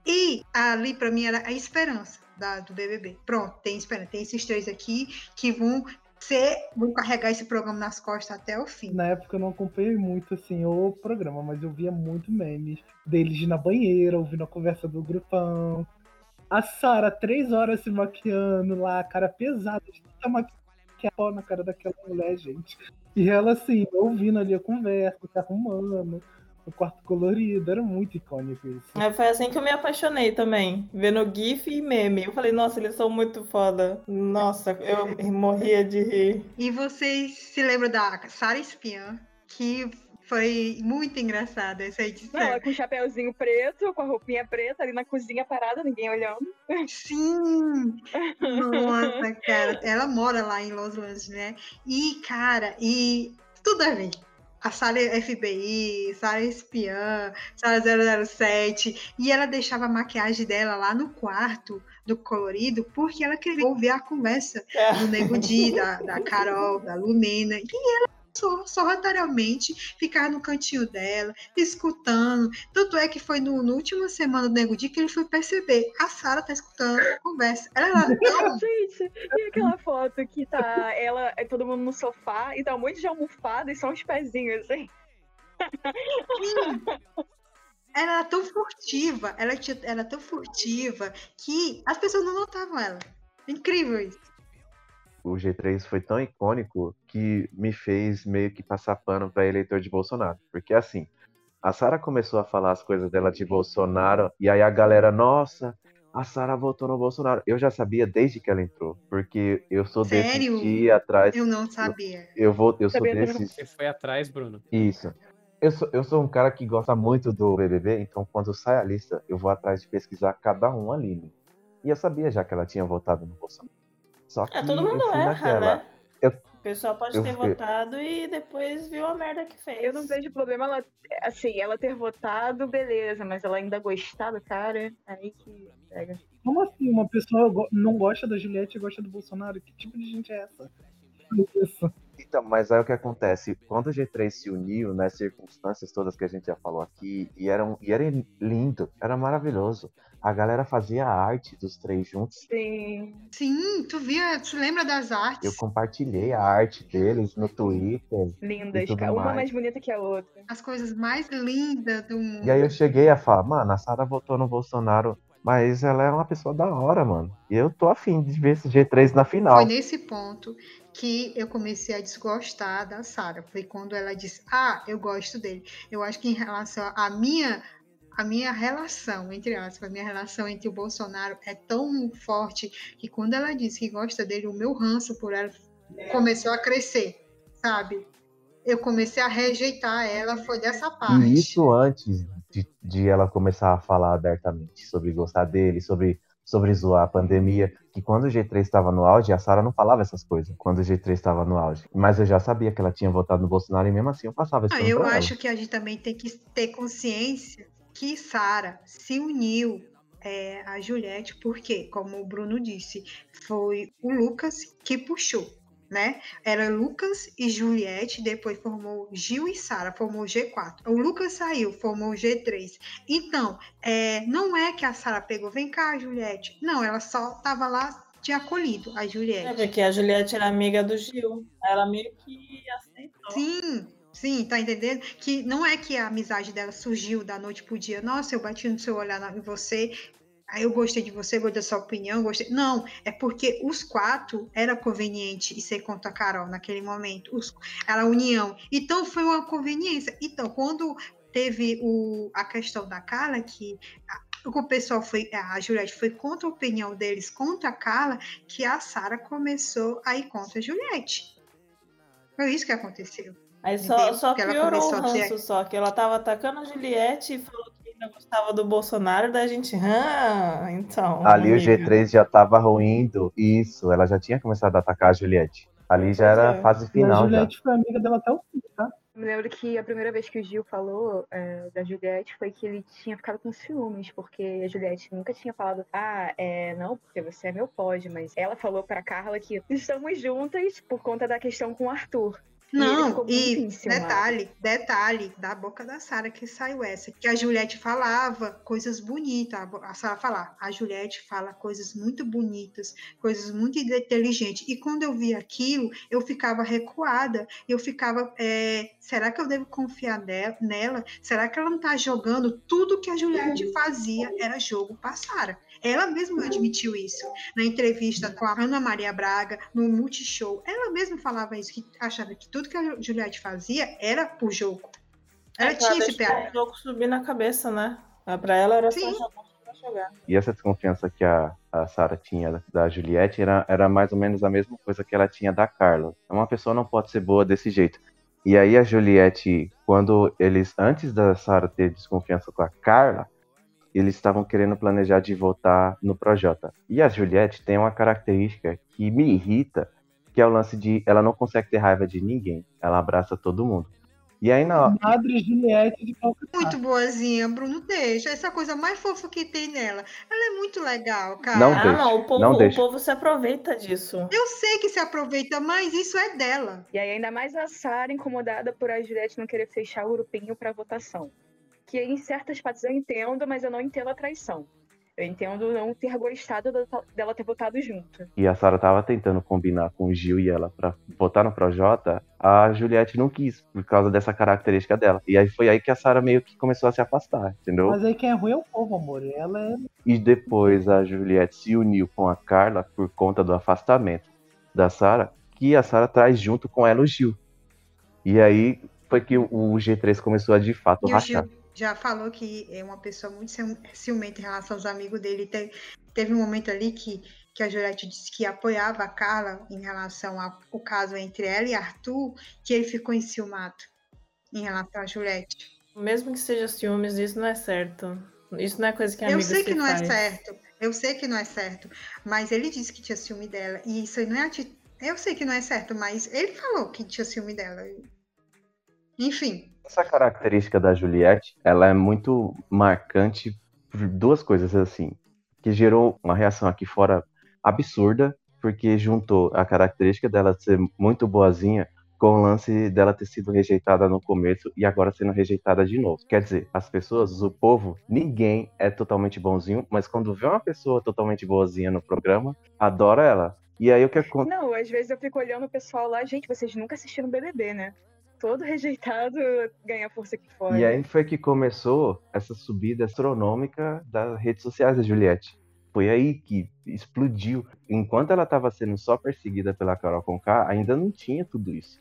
Speaker 1: E ali, para mim, era a esperança. da- do BBB. Pronto, tem esperança. Tem esses três aqui que vão ser, vão carregar esse programa nas costas até o fim.
Speaker 7: Na época eu não acompanhei muito assim o programa, mas eu via muito memes deles na banheira, ouvindo a conversa do grupão. A Sara, três horas se maquiando lá, cara pesada, de tanta maquiagem na cara daquela mulher, gente. E ela assim, ouvindo ali a conversa, se arrumando, o quarto colorido, era muito icônico isso.
Speaker 5: É, foi assim que eu me apaixonei também, vendo GIF e meme. Eu falei, nossa, eles são muito foda. Nossa, eu morria de rir.
Speaker 1: E vocês se lembram da Sara Espiã, que foi muito engraçada essa edição.
Speaker 3: Ela com o chapéuzinho preto, com a roupinha preta, ali na cozinha parada, ninguém olhando.
Speaker 1: Sim! Nossa, cara, ela mora lá em Los Angeles, né? E, cara, e tudo a ver. A Sara FBI, Sara Espiã, Sara 007. E ela deixava a maquiagem dela lá no quarto do colorido, porque ela queria ouvir a conversa do Nego Di, da, da Carol, da Lumena. E ela sorrateiramente ficar no cantinho dela, escutando. Tanto é que foi no, no última semana do Nego Di que ele foi perceber. A Sara tá escutando a conversa. Ela tão
Speaker 3: Gente, e aquela foto que tá ela, é todo mundo no sofá e tá um monte de almofada e só uns pezinhos, assim.
Speaker 1: ela era tão furtiva, ela tinha- era tão furtiva que as pessoas não notavam ela. Incrível isso.
Speaker 2: O G3 foi tão icônico que me fez meio que passar pano para eleitor de Bolsonaro. Porque assim, a Sara começou a falar as coisas dela de Bolsonaro, e aí a galera, nossa, a Sara votou no Bolsonaro. Eu já sabia desde que ela entrou, porque eu sou
Speaker 1: Sério?
Speaker 2: desse que ir atrás.
Speaker 1: Eu não sabia.
Speaker 2: Eu vou, eu sou desses.
Speaker 4: Você foi atrás, Bruno.
Speaker 2: Isso. Eu sou, eu sou um cara que gosta muito do BBB, então quando sai a lista, eu vou atrás de pesquisar cada um ali. né? E eu sabia já que ela tinha votado no Bolsonaro. Só que
Speaker 5: É, todo mundo erra,
Speaker 2: naquela.
Speaker 5: né?
Speaker 2: Eu-
Speaker 5: O pessoal pode
Speaker 2: eu
Speaker 5: ter
Speaker 2: fui-
Speaker 5: votado e depois viu a merda que fez.
Speaker 3: Eu não vejo problema ela, assim, ela ter votado, beleza, mas ela ainda gostar do cara, aí que pega.
Speaker 7: Como assim? Uma pessoa go- não gosta da Juliette e gosta do Bolsonaro? Que tipo de gente é essa? Isso.
Speaker 2: Então, mas aí o que acontece? Quando o G3 se uniu, nas circunstâncias todas que a gente já falou aqui, e era, um- e era lindo, era maravilhoso. A galera fazia a arte dos três juntos.
Speaker 3: Sim.
Speaker 1: Sim, tu via, tu lembra das artes?
Speaker 2: Eu compartilhei a arte deles no Twitter.
Speaker 3: Lindas. Uma
Speaker 2: mais.
Speaker 3: mais bonita que a outra.
Speaker 1: As coisas mais lindas do mundo.
Speaker 2: E aí eu cheguei a falar, mano, a Sara votou no Bolsonaro, mas ela é uma pessoa da hora, mano. E eu tô afim de ver esse G3 na final.
Speaker 1: Foi nesse ponto que eu comecei a desgostar da Sara. Foi quando ela disse: Ah, eu gosto dele. Eu acho que em relação à minha a minha relação, entre aspas, a minha relação entre o Bolsonaro é tão forte que quando ela disse que gosta dele, o meu ranço por ela começou a crescer, sabe? Eu comecei a rejeitar ela, foi dessa parte.
Speaker 2: E isso antes de, de ela começar a falar abertamente sobre gostar dele, sobre, sobre zoar a pandemia. Que quando o G3 estava no auge, a Sara não falava essas coisas. Quando o G3 estava no auge. Mas eu já sabia que ela tinha votado no Bolsonaro e mesmo assim eu passava isso
Speaker 1: Ah, eu
Speaker 2: pra ela.
Speaker 1: acho que a gente também tem que ter consciência que Sara se uniu é, a Juliette, porque, como o Bruno disse, foi o Lucas que puxou, né? Era Lucas e Juliette, depois formou Gil e Sara, formou o G4. O Lucas saiu, formou o G3. Então, é, não é que a Sara pegou, vem cá, Juliette. Não, ela só tava lá de acolhido, a
Speaker 5: É
Speaker 1: Juliette.
Speaker 5: porque a Juliette era amiga do Gil. Ela meio que aceitou.
Speaker 1: Sim, sim, tá entendendo? Que não é que a amizade dela surgiu da noite pro dia. Nossa, eu bati no seu olhar em você, aí eu gostei de você, gostei da sua opinião, gostei. Não, é porque os quatro era conveniente e ser contra a Carol naquele momento. Os, era a união. Então foi uma conveniência. Então, quando teve o, a questão da Carla, que a- o pessoal foi, a Juliette foi contra a opinião deles, contra a Carla, que a Sara começou a ir contra a Juliette. Foi isso que aconteceu.
Speaker 5: Aí só,
Speaker 1: Entendeu?
Speaker 5: só
Speaker 1: Que ela
Speaker 5: piorou o ranço, só que ela tava atacando a Juliette e falou ainda gostava do Bolsonaro, da gente, ah, então.
Speaker 2: Ali o
Speaker 5: amiga."
Speaker 2: G3 já tava ruindo. Isso, ela já tinha começado a atacar a Juliette. Ali já era
Speaker 5: é.
Speaker 2: fase
Speaker 7: E a
Speaker 2: final já.
Speaker 7: Juliette foi amiga dela até o fim, tá?
Speaker 3: Eu me lembro que a primeira vez que o Gil falou é, da Juliette foi que ele tinha ficado com ciúmes, porque a Juliette nunca tinha falado, ah, é, não, porque você é meu pode, mas ela falou pra Carla que estamos juntas por conta da questão com o Arthur. E
Speaker 1: Não, e
Speaker 3: enciumado.
Speaker 1: detalhe, detalhe, da boca da Sara que saiu essa, que a Juliette falava coisas bonitas, a Sara falar, a Juliette fala coisas muito bonitas, coisas muito inteligentes, e quando eu vi aquilo, eu ficava recuada, eu ficava, é, será que eu devo confiar ne- nela? Será que ela não tá jogando tudo que a Juliette fazia era jogo para Sara? Ela mesma admitiu isso na entrevista com a Ana Maria Braga, no Multishow. Ela mesma falava isso, que achava que tudo que a Juliette fazia era por jogo. Ela
Speaker 5: É,
Speaker 1: tinha esse
Speaker 5: deixou
Speaker 1: pé.
Speaker 5: o jogo subir na cabeça, né? Ah, Pra ela era só
Speaker 1: Sim.
Speaker 5: pra jogar.
Speaker 2: E essa desconfiança que a, a Sarah tinha da Juliette era, era mais ou menos a mesma coisa que ela tinha da Carla. Uma pessoa não pode ser boa desse jeito. E aí a Juliette, quando eles, antes da Sarah ter desconfiança com a Carla, eles estavam querendo planejar de votar no Projota. E a Juliette tem uma característica que me irrita, que é o lance de ela não consegue ter raiva de ninguém. Ela abraça todo mundo. E aí na,
Speaker 7: Madre Juliette de Calcutá.
Speaker 1: Muito boazinha, Bruno, deixa. Essa coisa mais fofa que tem nela. Ela é muito legal, cara.
Speaker 2: Não
Speaker 5: Ah,
Speaker 2: deixa,
Speaker 5: não, o povo,
Speaker 2: não
Speaker 5: o
Speaker 2: deixa.
Speaker 5: povo se aproveita disso.
Speaker 1: Eu sei que se aproveita, mas isso é dela.
Speaker 3: E aí, ainda mais a Sara incomodada por a Juliette não querer fechar o grupinho pra votação. Que em certas partes eu entendo, mas eu não entendo a traição. Eu entendo não ter gostado dela ter votado junto.
Speaker 2: e a Sarah tava tentando combinar com o Gil e ela pra votar no Projota, a Juliette não quis, por causa dessa característica dela. E aí foi aí que a Sarah meio que começou a se afastar, entendeu?
Speaker 7: Mas aí quem é ruim é o povo, amor. Ela é.
Speaker 2: E depois a Juliette se uniu com a Carla por conta do afastamento da Sarah, que a Sarah traz junto com ela o Gil. E aí foi que o o G3 começou a de fato
Speaker 1: E o
Speaker 2: rachar.
Speaker 1: Gil já falou que é uma pessoa muito cium- ciumenta em relação aos amigos dele. Te- Teve um momento ali que, que a Juliette disse que apoiava a Carla em relação ao caso entre ela e Arthur, que ele ficou enciumado em relação a Juliette.
Speaker 5: Mesmo que seja ciúmes, isso não é certo. Isso não é coisa que
Speaker 1: Eu
Speaker 5: amigo
Speaker 1: sei
Speaker 5: se
Speaker 1: que não é
Speaker 5: faz.
Speaker 1: certo, eu sei que não é certo, mas ele disse que tinha ciúme dela, e isso aí não é ati... Eu sei que não é certo, mas ele falou que tinha ciúme dela. Enfim,
Speaker 2: Essa característica da Juliette, ela é muito marcante por duas coisas assim, que gerou uma reação aqui fora absurda, porque juntou a característica dela ser muito boazinha com o lance dela ter sido rejeitada no começo e agora sendo rejeitada de novo. Quer dizer, as pessoas, o povo, ninguém é totalmente bonzinho, mas quando vê uma pessoa totalmente boazinha no programa, adora ela. E aí o que acontece?
Speaker 3: Não, às vezes eu fico olhando o pessoal lá, gente, vocês nunca assistiram BBB, né? Todo rejeitado ganha força aqui fora.
Speaker 2: E aí foi que começou essa subida astronômica das redes sociais da Juliette. Foi aí que explodiu. Enquanto ela estava sendo só perseguida pela Carol Conká, ainda não tinha tudo isso.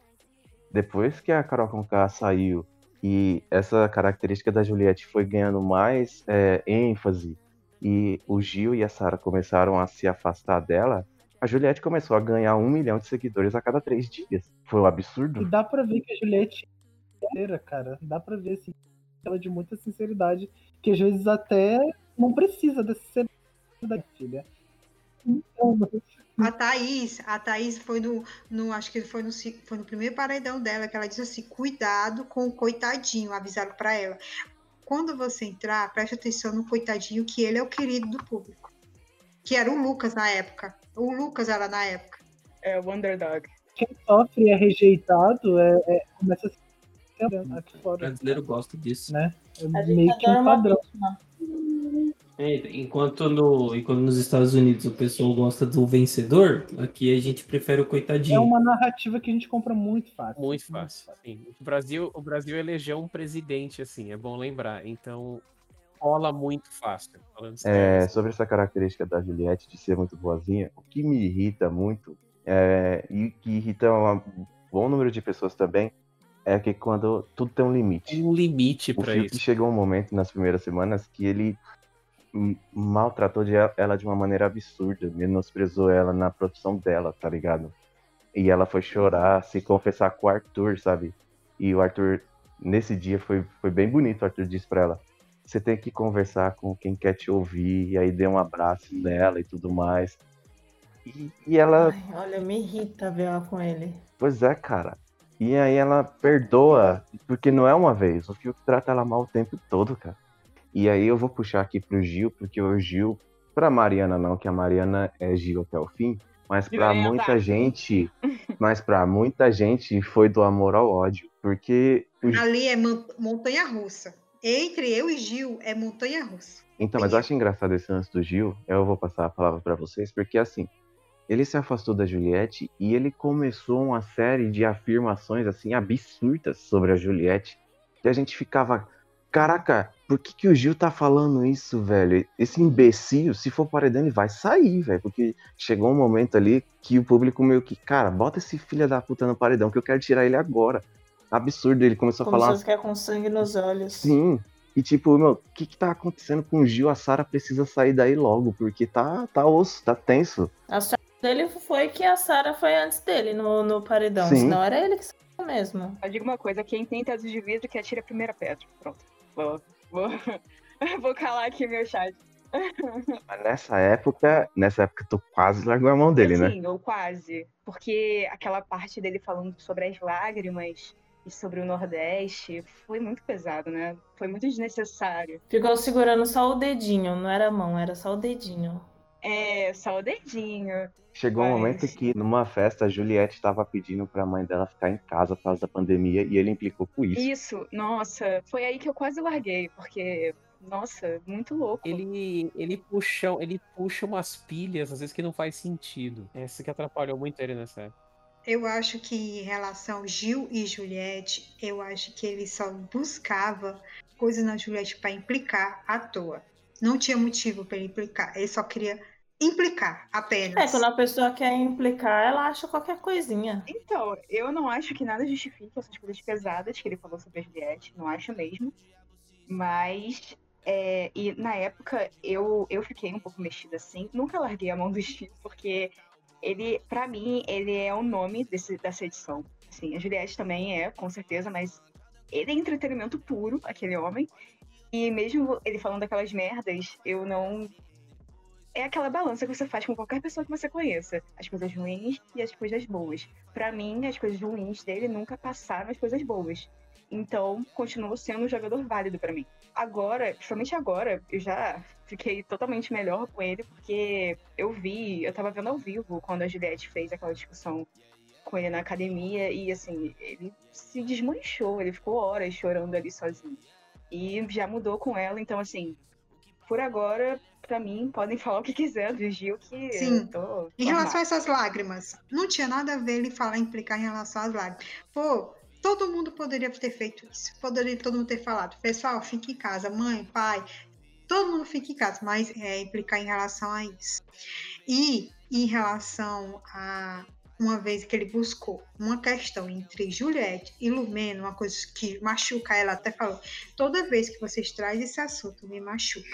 Speaker 2: Depois que a Carol Conká saiu e essa característica da Juliette foi ganhando mais é, ênfase e o Gil e a Sara começaram a se afastar dela, a Juliette começou a ganhar um milhão de seguidores a cada três dias. Foi um
Speaker 7: E
Speaker 2: absurdo.
Speaker 7: dá pra ver que a Juliette é cara. Dá pra ver, assim, ela de muita sinceridade. Que às vezes até não precisa dessa sinceridade, filha. Então,
Speaker 1: a Thaís, a Thaís foi no, no acho que foi no, foi no primeiro paredão dela que ela disse assim, cuidado com o coitadinho, avisaram pra ela. Quando você entrar, preste atenção no coitadinho, que ele é o querido do público. Que era o Lucas na época. O Lucas era na época.
Speaker 3: É o underdog.
Speaker 7: quem sofre e é rejeitado é, é- começa a se aqui
Speaker 6: O
Speaker 7: fora,
Speaker 6: brasileiro gosta disso.
Speaker 7: né? É
Speaker 5: A gente
Speaker 7: meio que
Speaker 5: adora
Speaker 7: um padrão.
Speaker 6: É, enquanto, no, enquanto nos Estados Unidos o pessoal gosta do vencedor, aqui a gente prefere o
Speaker 7: É
Speaker 6: coitadinho.
Speaker 7: uma narrativa que a gente compra muito fácil.
Speaker 4: Muito fácil. Sim. O Brasil, o Brasil elegeu um presidente, assim, é bom lembrar. Então, rola muito fácil.
Speaker 2: É,
Speaker 4: assim.
Speaker 2: sobre essa característica da Juliette de ser muito boazinha, o que me irrita muito, é, e que irrita um bom número de pessoas também, é que quando tudo tem um limite.
Speaker 4: Tem um limite
Speaker 2: Fiuk
Speaker 4: isso.
Speaker 2: chegou um momento nas primeiras semanas que ele maltratou de- ela de uma maneira absurda, menosprezou ela na profissão dela, tá ligado? E ela foi chorar, se confessar com o Arthur, sabe? E o Arthur, nesse dia, foi, foi bem bonito. O Arthur disse pra ela: você tem que conversar com quem quer te ouvir, e aí deu um abraço nela e tudo mais. E, e ela,
Speaker 5: Ai, olha, me irrita ver ela com ele.
Speaker 2: pois é, cara. E aí ela perdoa, porque não é uma vez. O Fiuk trata ela mal o tempo todo, cara. E aí eu vou puxar aqui pro Gil, porque o Gil, pra Mariana não, que a Mariana é Gil até o fim, Mas
Speaker 3: ganhar
Speaker 2: muita gente, mas para muita gente foi do amor ao ódio, porque o
Speaker 1: Ali é mon- montanha russa. Entre eu e Gil é montanha russa.
Speaker 2: Então, mas eu acho engraçado esse lance do Gil. Eu vou passar a palavra pra vocês, porque assim, ele se afastou da Juliette e ele começou uma série de afirmações assim absurdas sobre a Juliette. Que a gente ficava, caraca, por que, que o Gil tá falando isso, velho? Esse imbecil, se for paredão, ele vai sair, velho. Porque chegou um momento ali que o público meio que, cara, bota esse filho da puta no paredão que eu quero tirar ele agora. Absurdo, ele começou a
Speaker 5: Começou
Speaker 2: falar
Speaker 5: a ficar com sangue nos olhos.
Speaker 2: Sim. E tipo, meu, o que que tá acontecendo com o Gil? A Sara precisa sair daí logo, porque tá, tá osso, tá tenso.
Speaker 5: A sorte dele foi que a Sarah foi antes dele no, no paredão.
Speaker 2: Sim.
Speaker 5: Senão era ele que saiu mesmo.
Speaker 3: Eu digo uma coisa, quem tem teto de vidro que atira a primeira pedra. Pronto. Vou, vou, vou calar aqui meu chat.
Speaker 2: Mas nessa época, nessa época tu quase largou a mão dele, né?
Speaker 3: Sim, ou quase. Porque aquela parte dele falando sobre as lágrimas e sobre o Nordeste foi muito pesado, né? Foi muito desnecessário.
Speaker 5: Ficou segurando só o dedinho, não era a mão, era só o dedinho.
Speaker 3: É, só o dedinho.
Speaker 2: Chegou um
Speaker 3: Mas-
Speaker 2: momento que numa festa a Juliette tava pedindo pra mãe dela ficar em casa por causa da pandemia e ele implicou com isso.
Speaker 3: Isso, nossa, foi aí que eu quase larguei, porque, nossa, muito louco.
Speaker 4: Ele, ele, puxa, ele puxa umas pilhas, às vezes, que não faz sentido. Essa que atrapalhou muito ele nessa época.
Speaker 1: Eu acho que em relação Gil e Juliette, eu acho que ele só buscava coisas na Juliette para implicar à toa. Não tinha motivo para ele implicar. Ele só queria implicar
Speaker 5: É,
Speaker 1: apenas.
Speaker 5: quando a pessoa quer implicar, ela acha qualquer coisinha.
Speaker 3: Então, eu não acho que nada justifique essas coisas pesadas que ele falou sobre a Juliette, não acho mesmo. Mas, é, e na época, eu, eu fiquei um pouco mexida assim. Nunca larguei a mão do Chico, porque ele, pra mim, ele é o nome desse, dessa edição. Assim, a Juliette também é, com certeza, mas ele é entretenimento puro, aquele homem. E mesmo ele falando aquelas merdas, eu não. É aquela balança que você faz com qualquer pessoa que você conheça. As coisas ruins e as coisas boas. Pra mim, as coisas ruins dele nunca passaram as coisas boas. Então, continuou sendo um jogador válido pra mim. Agora, principalmente agora, eu já fiquei totalmente melhor com ele, porque eu vi, eu tava vendo ao vivo quando a Juliette fez aquela discussão com ele na academia e assim, ele se desmanchou, ele ficou horas chorando ali sozinho. E já mudou com ela, então assim, por agora, pra mim, podem falar o que quiser do Gil, que
Speaker 1: Sim.
Speaker 3: eu tô.
Speaker 1: Em relação a essas lágrimas, não tinha nada a ver ele falar implicar em relação às lágrimas. Pô, todo mundo poderia ter feito isso. Poderia todo mundo ter falado, pessoal, fique em casa, mãe, pai, todo mundo fica em casa, mas é implicar em relação a isso. E em relação a uma vez que ele buscou uma questão entre Juliette e Lumena, uma coisa que machuca ela, até falou, toda vez que vocês trazem esse assunto, me machuca.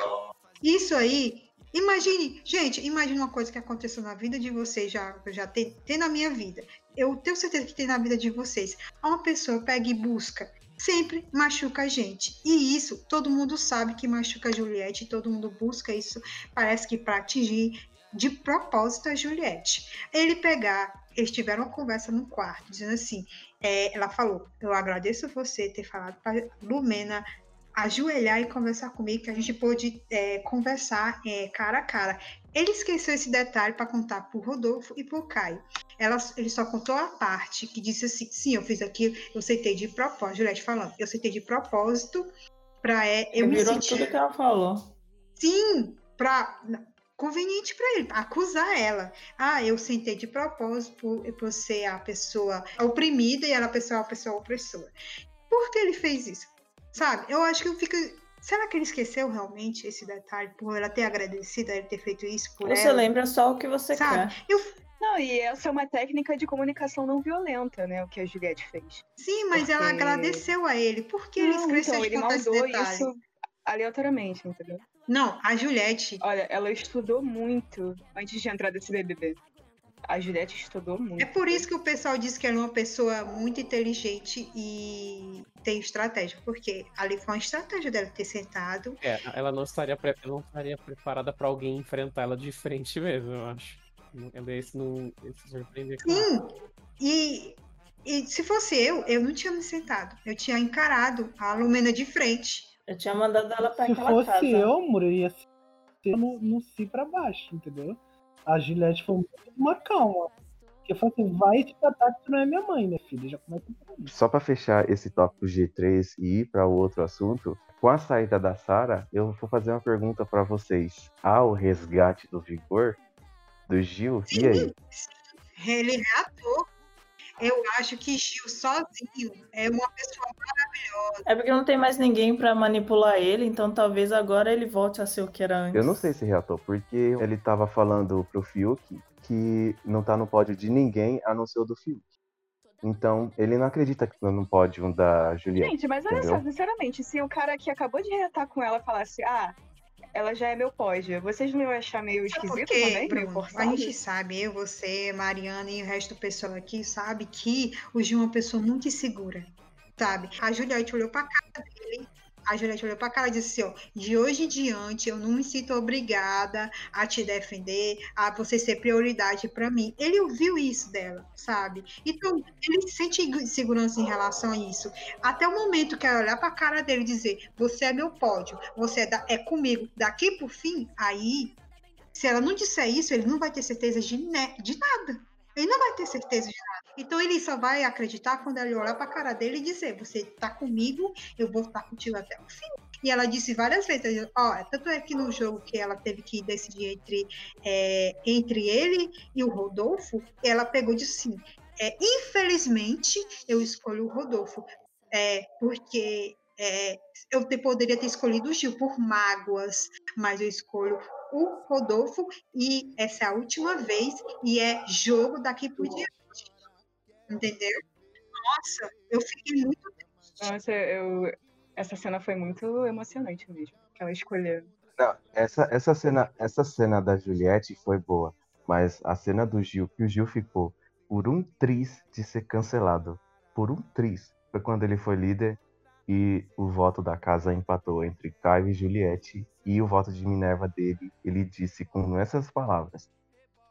Speaker 1: Isso aí, imagine, gente, imagine uma coisa que aconteceu na vida de vocês, já, já tem, tem na minha vida. Eu tenho certeza que tem na vida de vocês. Uma pessoa pega e busca, sempre machuca a gente. E isso, todo mundo sabe que machuca a Juliette, todo mundo busca isso, parece que para atingir de propósito a Juliette. Ele pegar, eles tiveram uma conversa no quarto, dizendo assim, é, ela falou, eu agradeço você ter falado para Lumena ajoelhar e conversar comigo, que a gente pôde é, conversar é, cara a cara. Ele esqueceu esse detalhe para contar para o Rodolfo e para o Caio. Ela, ele só contou a parte que disse assim: sim, eu fiz aquilo, eu aceitei de propósito. Juliette falando, eu aceitei de propósito para é, eu me
Speaker 5: Virou
Speaker 1: sentir.
Speaker 5: tudo que ela falou.
Speaker 1: Sim, para conveniente para ele, acusar ela. Ah, eu sentei de propósito por, por ser a pessoa oprimida e ela a pessoa a pessoa opressora. Por que ele fez isso? Sabe? Eu acho que eu fico. Será que ele esqueceu realmente esse detalhe por ela ter agradecido a ele ter feito isso por
Speaker 5: Você
Speaker 1: ela?
Speaker 5: lembra só o que você
Speaker 1: Sabe?
Speaker 5: quer.
Speaker 1: Eu,
Speaker 3: Não, e essa é uma técnica de comunicação não violenta, né? O que a Juliette fez.
Speaker 1: sim, mas ela
Speaker 3: Porque-
Speaker 1: agradeceu a ele. Por que ele esqueceu
Speaker 3: então,
Speaker 1: de
Speaker 3: ele mandou
Speaker 1: detalhe?
Speaker 3: isso aleatoriamente, entendeu?
Speaker 1: Não, a Juliette.
Speaker 3: Olha, ela estudou muito antes de entrar desse BBB. A Juliette estudou muito.
Speaker 1: É por isso que o pessoal diz que ela é uma pessoa muito inteligente e tem estratégia, porque ali foi uma estratégia dela ter sentado.
Speaker 4: É, ela não estaria, pre- não estaria preparada pra alguém enfrentar ela de frente mesmo, eu acho. Ela ia se não ia se surpreender.
Speaker 1: Sim, e, e se fosse eu, eu não tinha me sentado. Eu tinha encarado a Lumena de frente.
Speaker 5: Eu tinha mandado ela pra
Speaker 7: Se
Speaker 5: aquela
Speaker 7: fosse
Speaker 5: casa.
Speaker 7: eu, Muro, ia ser no, no si pra baixo, entendeu? A Juliette foi uma calma. Porque falou assim, vai te catar que tu não é minha mãe, minha filha. Já começa por aí.
Speaker 2: Só pra fechar esse tópico G3 e ir para o outro assunto, com a saída da Sara, eu vou fazer uma pergunta pra vocês. Há o resgate do vigor do Gil? E aí?
Speaker 1: Ele. Eu acho que Gil sozinho é uma pessoa maravilhosa.
Speaker 5: É porque não tem mais ninguém pra manipular ele, então talvez agora ele volte a ser o que era antes.
Speaker 2: Eu não sei se reatou, porque ele tava falando pro Fiuk que não tá no pódio de ninguém a não ser o do Fiuk. Então, ele não acredita que tá no pódio da Juliette.
Speaker 3: Gente, mas olha
Speaker 2: entendeu?
Speaker 3: só, sinceramente, se o cara que acabou de reatar com ela falasse, ah, ela já é meu pódio, vocês não iam achar meio esquisito
Speaker 1: por quê,
Speaker 3: também? Meio?
Speaker 1: A gente sabe, eu, você, Mariana e o resto do pessoal aqui sabe que o Gil é uma pessoa muito insegura, sabe? A Juliette olhou pra cara dele, a Juliette olhou pra cara e disse assim, ó, de hoje em diante eu não me sinto obrigada a te defender, a você ser prioridade pra mim. Ele ouviu isso dela, sabe? Então, ele sente segurança em relação a isso. Até o momento que ela olhar pra cara dele e dizer, você é meu pódio, você é, da- é comigo, daqui pro fim, aí se ela não disser isso, ele não vai ter certeza de, ne- de nada. Ele não vai ter certeza de nada. Então ele só vai acreditar quando ele olhar pra cara dele e dizer: Você tá comigo, eu vou estar contigo até o fim. E ela disse várias vezes: Ó, tanto é que no jogo que ela teve que decidir entre, é, entre ele e o Rodolfo, ela pegou e disse assim: é, Infelizmente, eu escolho o Rodolfo. É, porque é, eu te- poderia ter escolhido o Gil por mágoas, mas eu escolho o Rodolfo e essa é a última vez e é jogo daqui por diante. Entendeu? Nossa, eu fiquei muito
Speaker 3: Nossa, eu... essa cena foi muito emocionante mesmo. Que ela escolheu.
Speaker 2: Não, essa, essa, cena, essa cena da Juliette foi boa, mas a cena do Gil, que o Gil ficou por um tris de ser cancelado, por um tris, foi quando ele foi líder e o voto da casa empatou entre Caio e Juliette e o voto de Minerva dele, ele disse com essas palavras: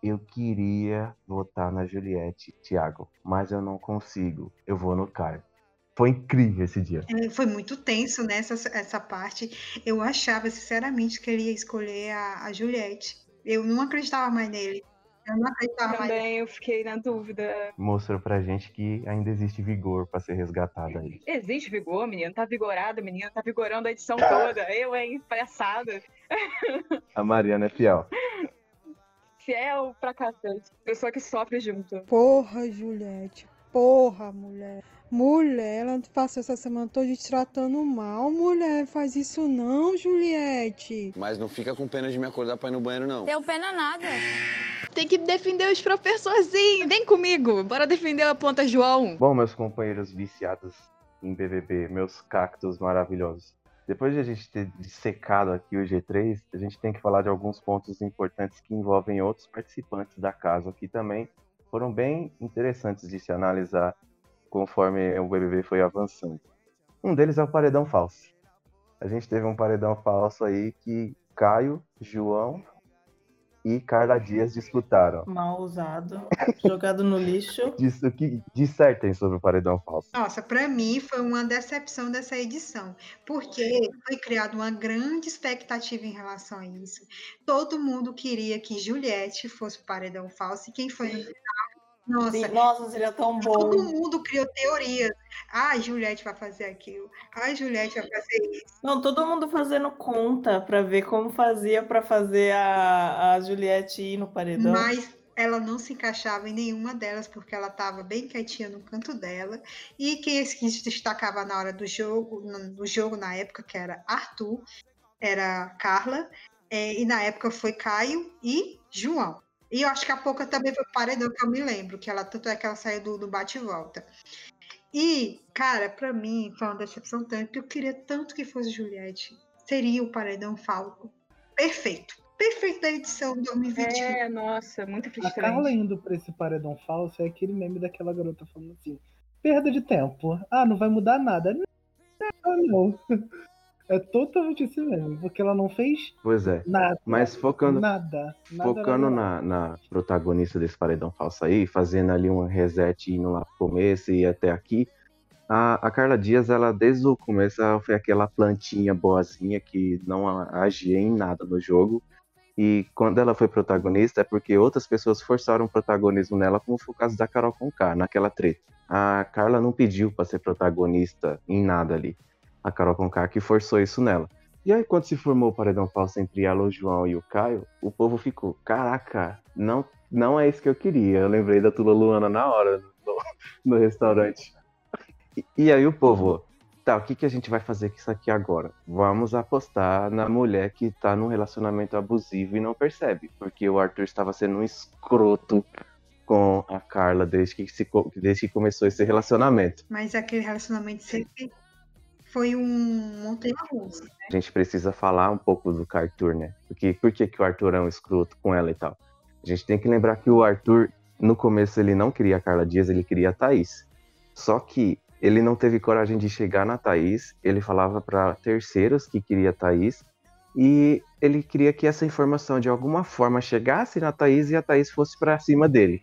Speaker 2: Eu queria votar na Juliette, Thiago, mas eu não consigo. Eu vou no Caio. Foi incrível esse dia.
Speaker 1: É, Foi muito tenso nessa essa parte. Eu achava, sinceramente, que ele ia escolher a, a Juliette. Eu não acreditava mais nele. Eu não mais nele.
Speaker 3: Também eu fiquei na dúvida.
Speaker 2: Mostrou pra gente que ainda existe vigor pra ser resgatado aí.
Speaker 3: Existe vigor, menino? Tá vigorado, menino? Tá vigorando a edição toda. Eu, hein? Palhaçada.
Speaker 2: A Mariana é fiel.
Speaker 3: Fiel pra cacete. Pessoa que sofre junto.
Speaker 10: Porra, Juliette. Porra, mulher. Mulher, ela passou essa semana toda te tratando mal, mulher. Faz isso não, Juliette.
Speaker 11: Mas não fica com pena de me acordar pra ir no banheiro, não.
Speaker 8: Deu pena nada.
Speaker 12: Tem que defender os professorzinhos. Vem comigo, bora defender a ponta João.
Speaker 2: Bom, meus companheiros viciados em BBB, meus cactos maravilhosos. Depois de a gente ter dissecado aqui o G3, a gente tem que falar de alguns pontos importantes que envolvem outros participantes da casa, que também foram bem interessantes de se analisar conforme o BBB foi avançando. Um deles é o paredão falso. A gente teve um paredão falso aí que Caio, João e Carla Dias disputaram.
Speaker 5: Mal usado, jogado no lixo.
Speaker 2: Diz, o que dissertem sobre o paredão falso.
Speaker 1: Nossa, para mim foi uma decepção dessa edição, porque foi criada uma grande expectativa em relação a isso. Todo mundo queria que Juliette fosse o paredão falso, e quem foi no final? Nossa,
Speaker 5: Sim, Nossa, seria tão
Speaker 1: todo
Speaker 5: bom.
Speaker 1: mundo criou teorias. Ah, Juliette vai fazer aquilo. Ah, Juliette vai fazer isso.
Speaker 5: Não, todo mundo fazendo conta pra ver como fazia pra fazer a, a Juliette ir no paredão.
Speaker 1: Mas ela não se encaixava em nenhuma delas, porque ela estava bem quietinha no canto dela. E quem se destacava na hora do jogo, no jogo na época, que era Arthur, era Carla, é, e na época foi Caio e João. E eu acho que a pouca também foi paredão, que eu me lembro, que ela tanto é que ela saiu do, do bate e volta. E, cara, pra mim foi uma decepção tanto, eu queria tanto que fosse Juliette. Seria o paredão falco. Perfeito. Perfeito da edição de 2021.
Speaker 3: É, nossa, muito
Speaker 7: A
Speaker 3: frustrante.
Speaker 7: Carla indo pra esse paredão falso é aquele meme daquela garota falando assim: perda de tempo. Ah, não vai mudar nada. Não, não. É totalmente esse meme, porque ela não fez
Speaker 2: Pois é.
Speaker 7: nada.
Speaker 2: Mas focando,
Speaker 7: Nada. nada
Speaker 2: focando
Speaker 7: nada.
Speaker 2: na, na protagonista desse paredão falso aí, fazendo ali um reset indo lá pro começo e até aqui, a, a Carla Dias, ela desde o começo ela foi aquela plantinha boazinha que não agia em nada no jogo E quando ela foi protagonista é porque outras pessoas forçaram o protagonismo nela, como foi o caso da Carol Conká, naquela treta. A Carla não pediu para ser protagonista em nada ali. A Carol Conká que forçou isso nela. E aí, quando se formou o paredão falso entre ela, o João e o Caio, o povo ficou: caraca, não, não é isso que eu queria. Eu lembrei da Tula Luana na hora, no, no restaurante. E, e aí o povo, tá, o que, que a gente vai fazer com isso aqui agora? Vamos apostar na mulher que tá num relacionamento abusivo e não percebe. Porque o Arthur estava sendo um escroto com a Carla desde que, se, desde que começou esse relacionamento.
Speaker 1: Mas aquele relacionamento sempre foi um montanha russa. Né?
Speaker 2: A gente precisa falar um pouco do Arthur, né? Porque por que, que o Arthur é um escroto com ela e tal? A gente tem que lembrar que o Arthur, no começo, ele não queria a Carla Dias, ele queria a Thaís. Só que ele não teve coragem de chegar na Thaís, ele falava para terceiros que queria a Thaís, e ele queria que essa informação de alguma forma chegasse na Thaís e a Thaís fosse para cima dele.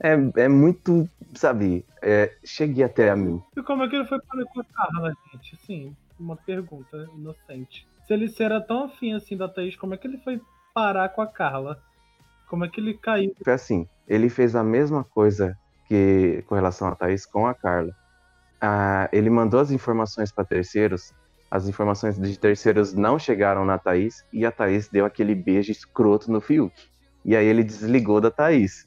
Speaker 2: É, é muito, sabe, é, chegue até a mim.
Speaker 7: E como é que ele foi para com a Carla, gente? Sim, uma pergunta inocente. Se ele era tão afim assim da Thaís, como é que ele foi parar com a Carla? Como é que ele caiu?
Speaker 2: Foi assim, ele fez a mesma coisa que com relação a Thaís com a Carla ah, ele mandou as informações para terceiros, as informações de terceiros não chegaram na Thaís e a Thaís deu aquele beijo escroto no Fiuk. E aí ele desligou da Thaís.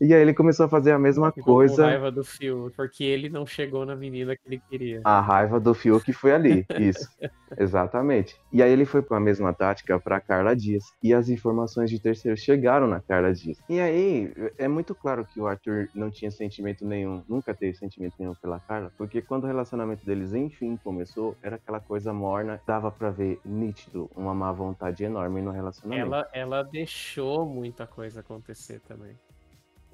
Speaker 2: E aí ele começou a fazer a mesma
Speaker 4: Ficou
Speaker 2: coisa.
Speaker 4: Com raiva do Fiuk, porque ele não chegou na menina que ele queria.
Speaker 2: A raiva do Fiuk foi ali, isso. Exatamente. E aí ele foi com a mesma tática para Carla Dias. E as informações de terceiro chegaram na Carla Dias. E aí é muito claro que o Arthur não tinha sentimento nenhum, nunca teve sentimento nenhum pela Carla, porque quando o relacionamento deles enfim começou, era aquela coisa morna, dava para ver nítido uma má vontade enorme no relacionamento.
Speaker 4: Ela, ela deixou muita coisa acontecer também.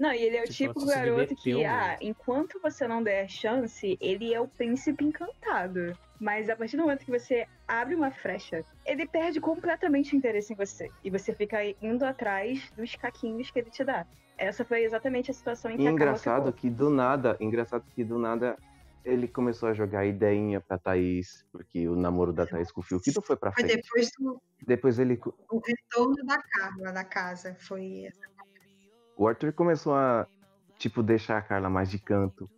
Speaker 3: Não, e ele é o
Speaker 4: Tipo, se
Speaker 3: garoto que, ah, enquanto você não der chance, ele é o príncipe encantado. Mas a partir do momento que você abre uma frecha, ele perde completamente o interesse em você. E você fica indo atrás dos caquinhos que ele te dá. Essa foi exatamente a situação em que
Speaker 2: engraçado que do nada, engraçado que do nada ele começou a jogar ideinha pra Thaís, porque o namoro da Thaís com o Fiuk não foi pra
Speaker 1: Foi
Speaker 2: frente.
Speaker 1: depois do
Speaker 2: Depois ele,
Speaker 1: o retorno da Carla da casa. Foi
Speaker 2: o Arthur começou a, tipo, deixar a Carla mais de canto,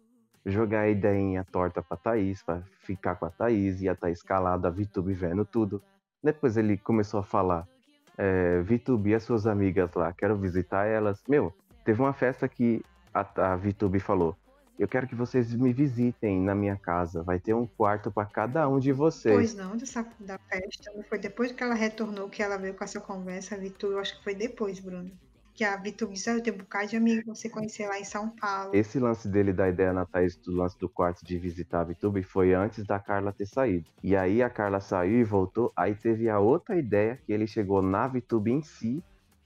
Speaker 2: jogar a ideinha torta pra Thaís, pra ficar com a Thaís, e a Thaís calada, a Vitube vendo tudo. Depois ele começou a falar, é, Vitube e as suas amigas lá, quero visitar elas. Meu, teve uma festa que a, a Vitube falou, eu quero que vocês me visitem na minha casa, vai ter um quarto pra cada um de vocês.
Speaker 1: Pois não, dessa, da festa. Foi depois que ela retornou que ela veio com essa conversa, a Vitu, eu acho que foi depois, Bruno. Que a Vitu disse, "Ah, eu tenho um bocado de amigo você conhecer lá em São Paulo.
Speaker 2: Esse lance dele da ideia na Thaís do lance do quarto de visitar a Vitube foi antes da Carla ter saído. E aí a Carla saiu e voltou, aí teve a outra ideia que ele chegou na Vitube em si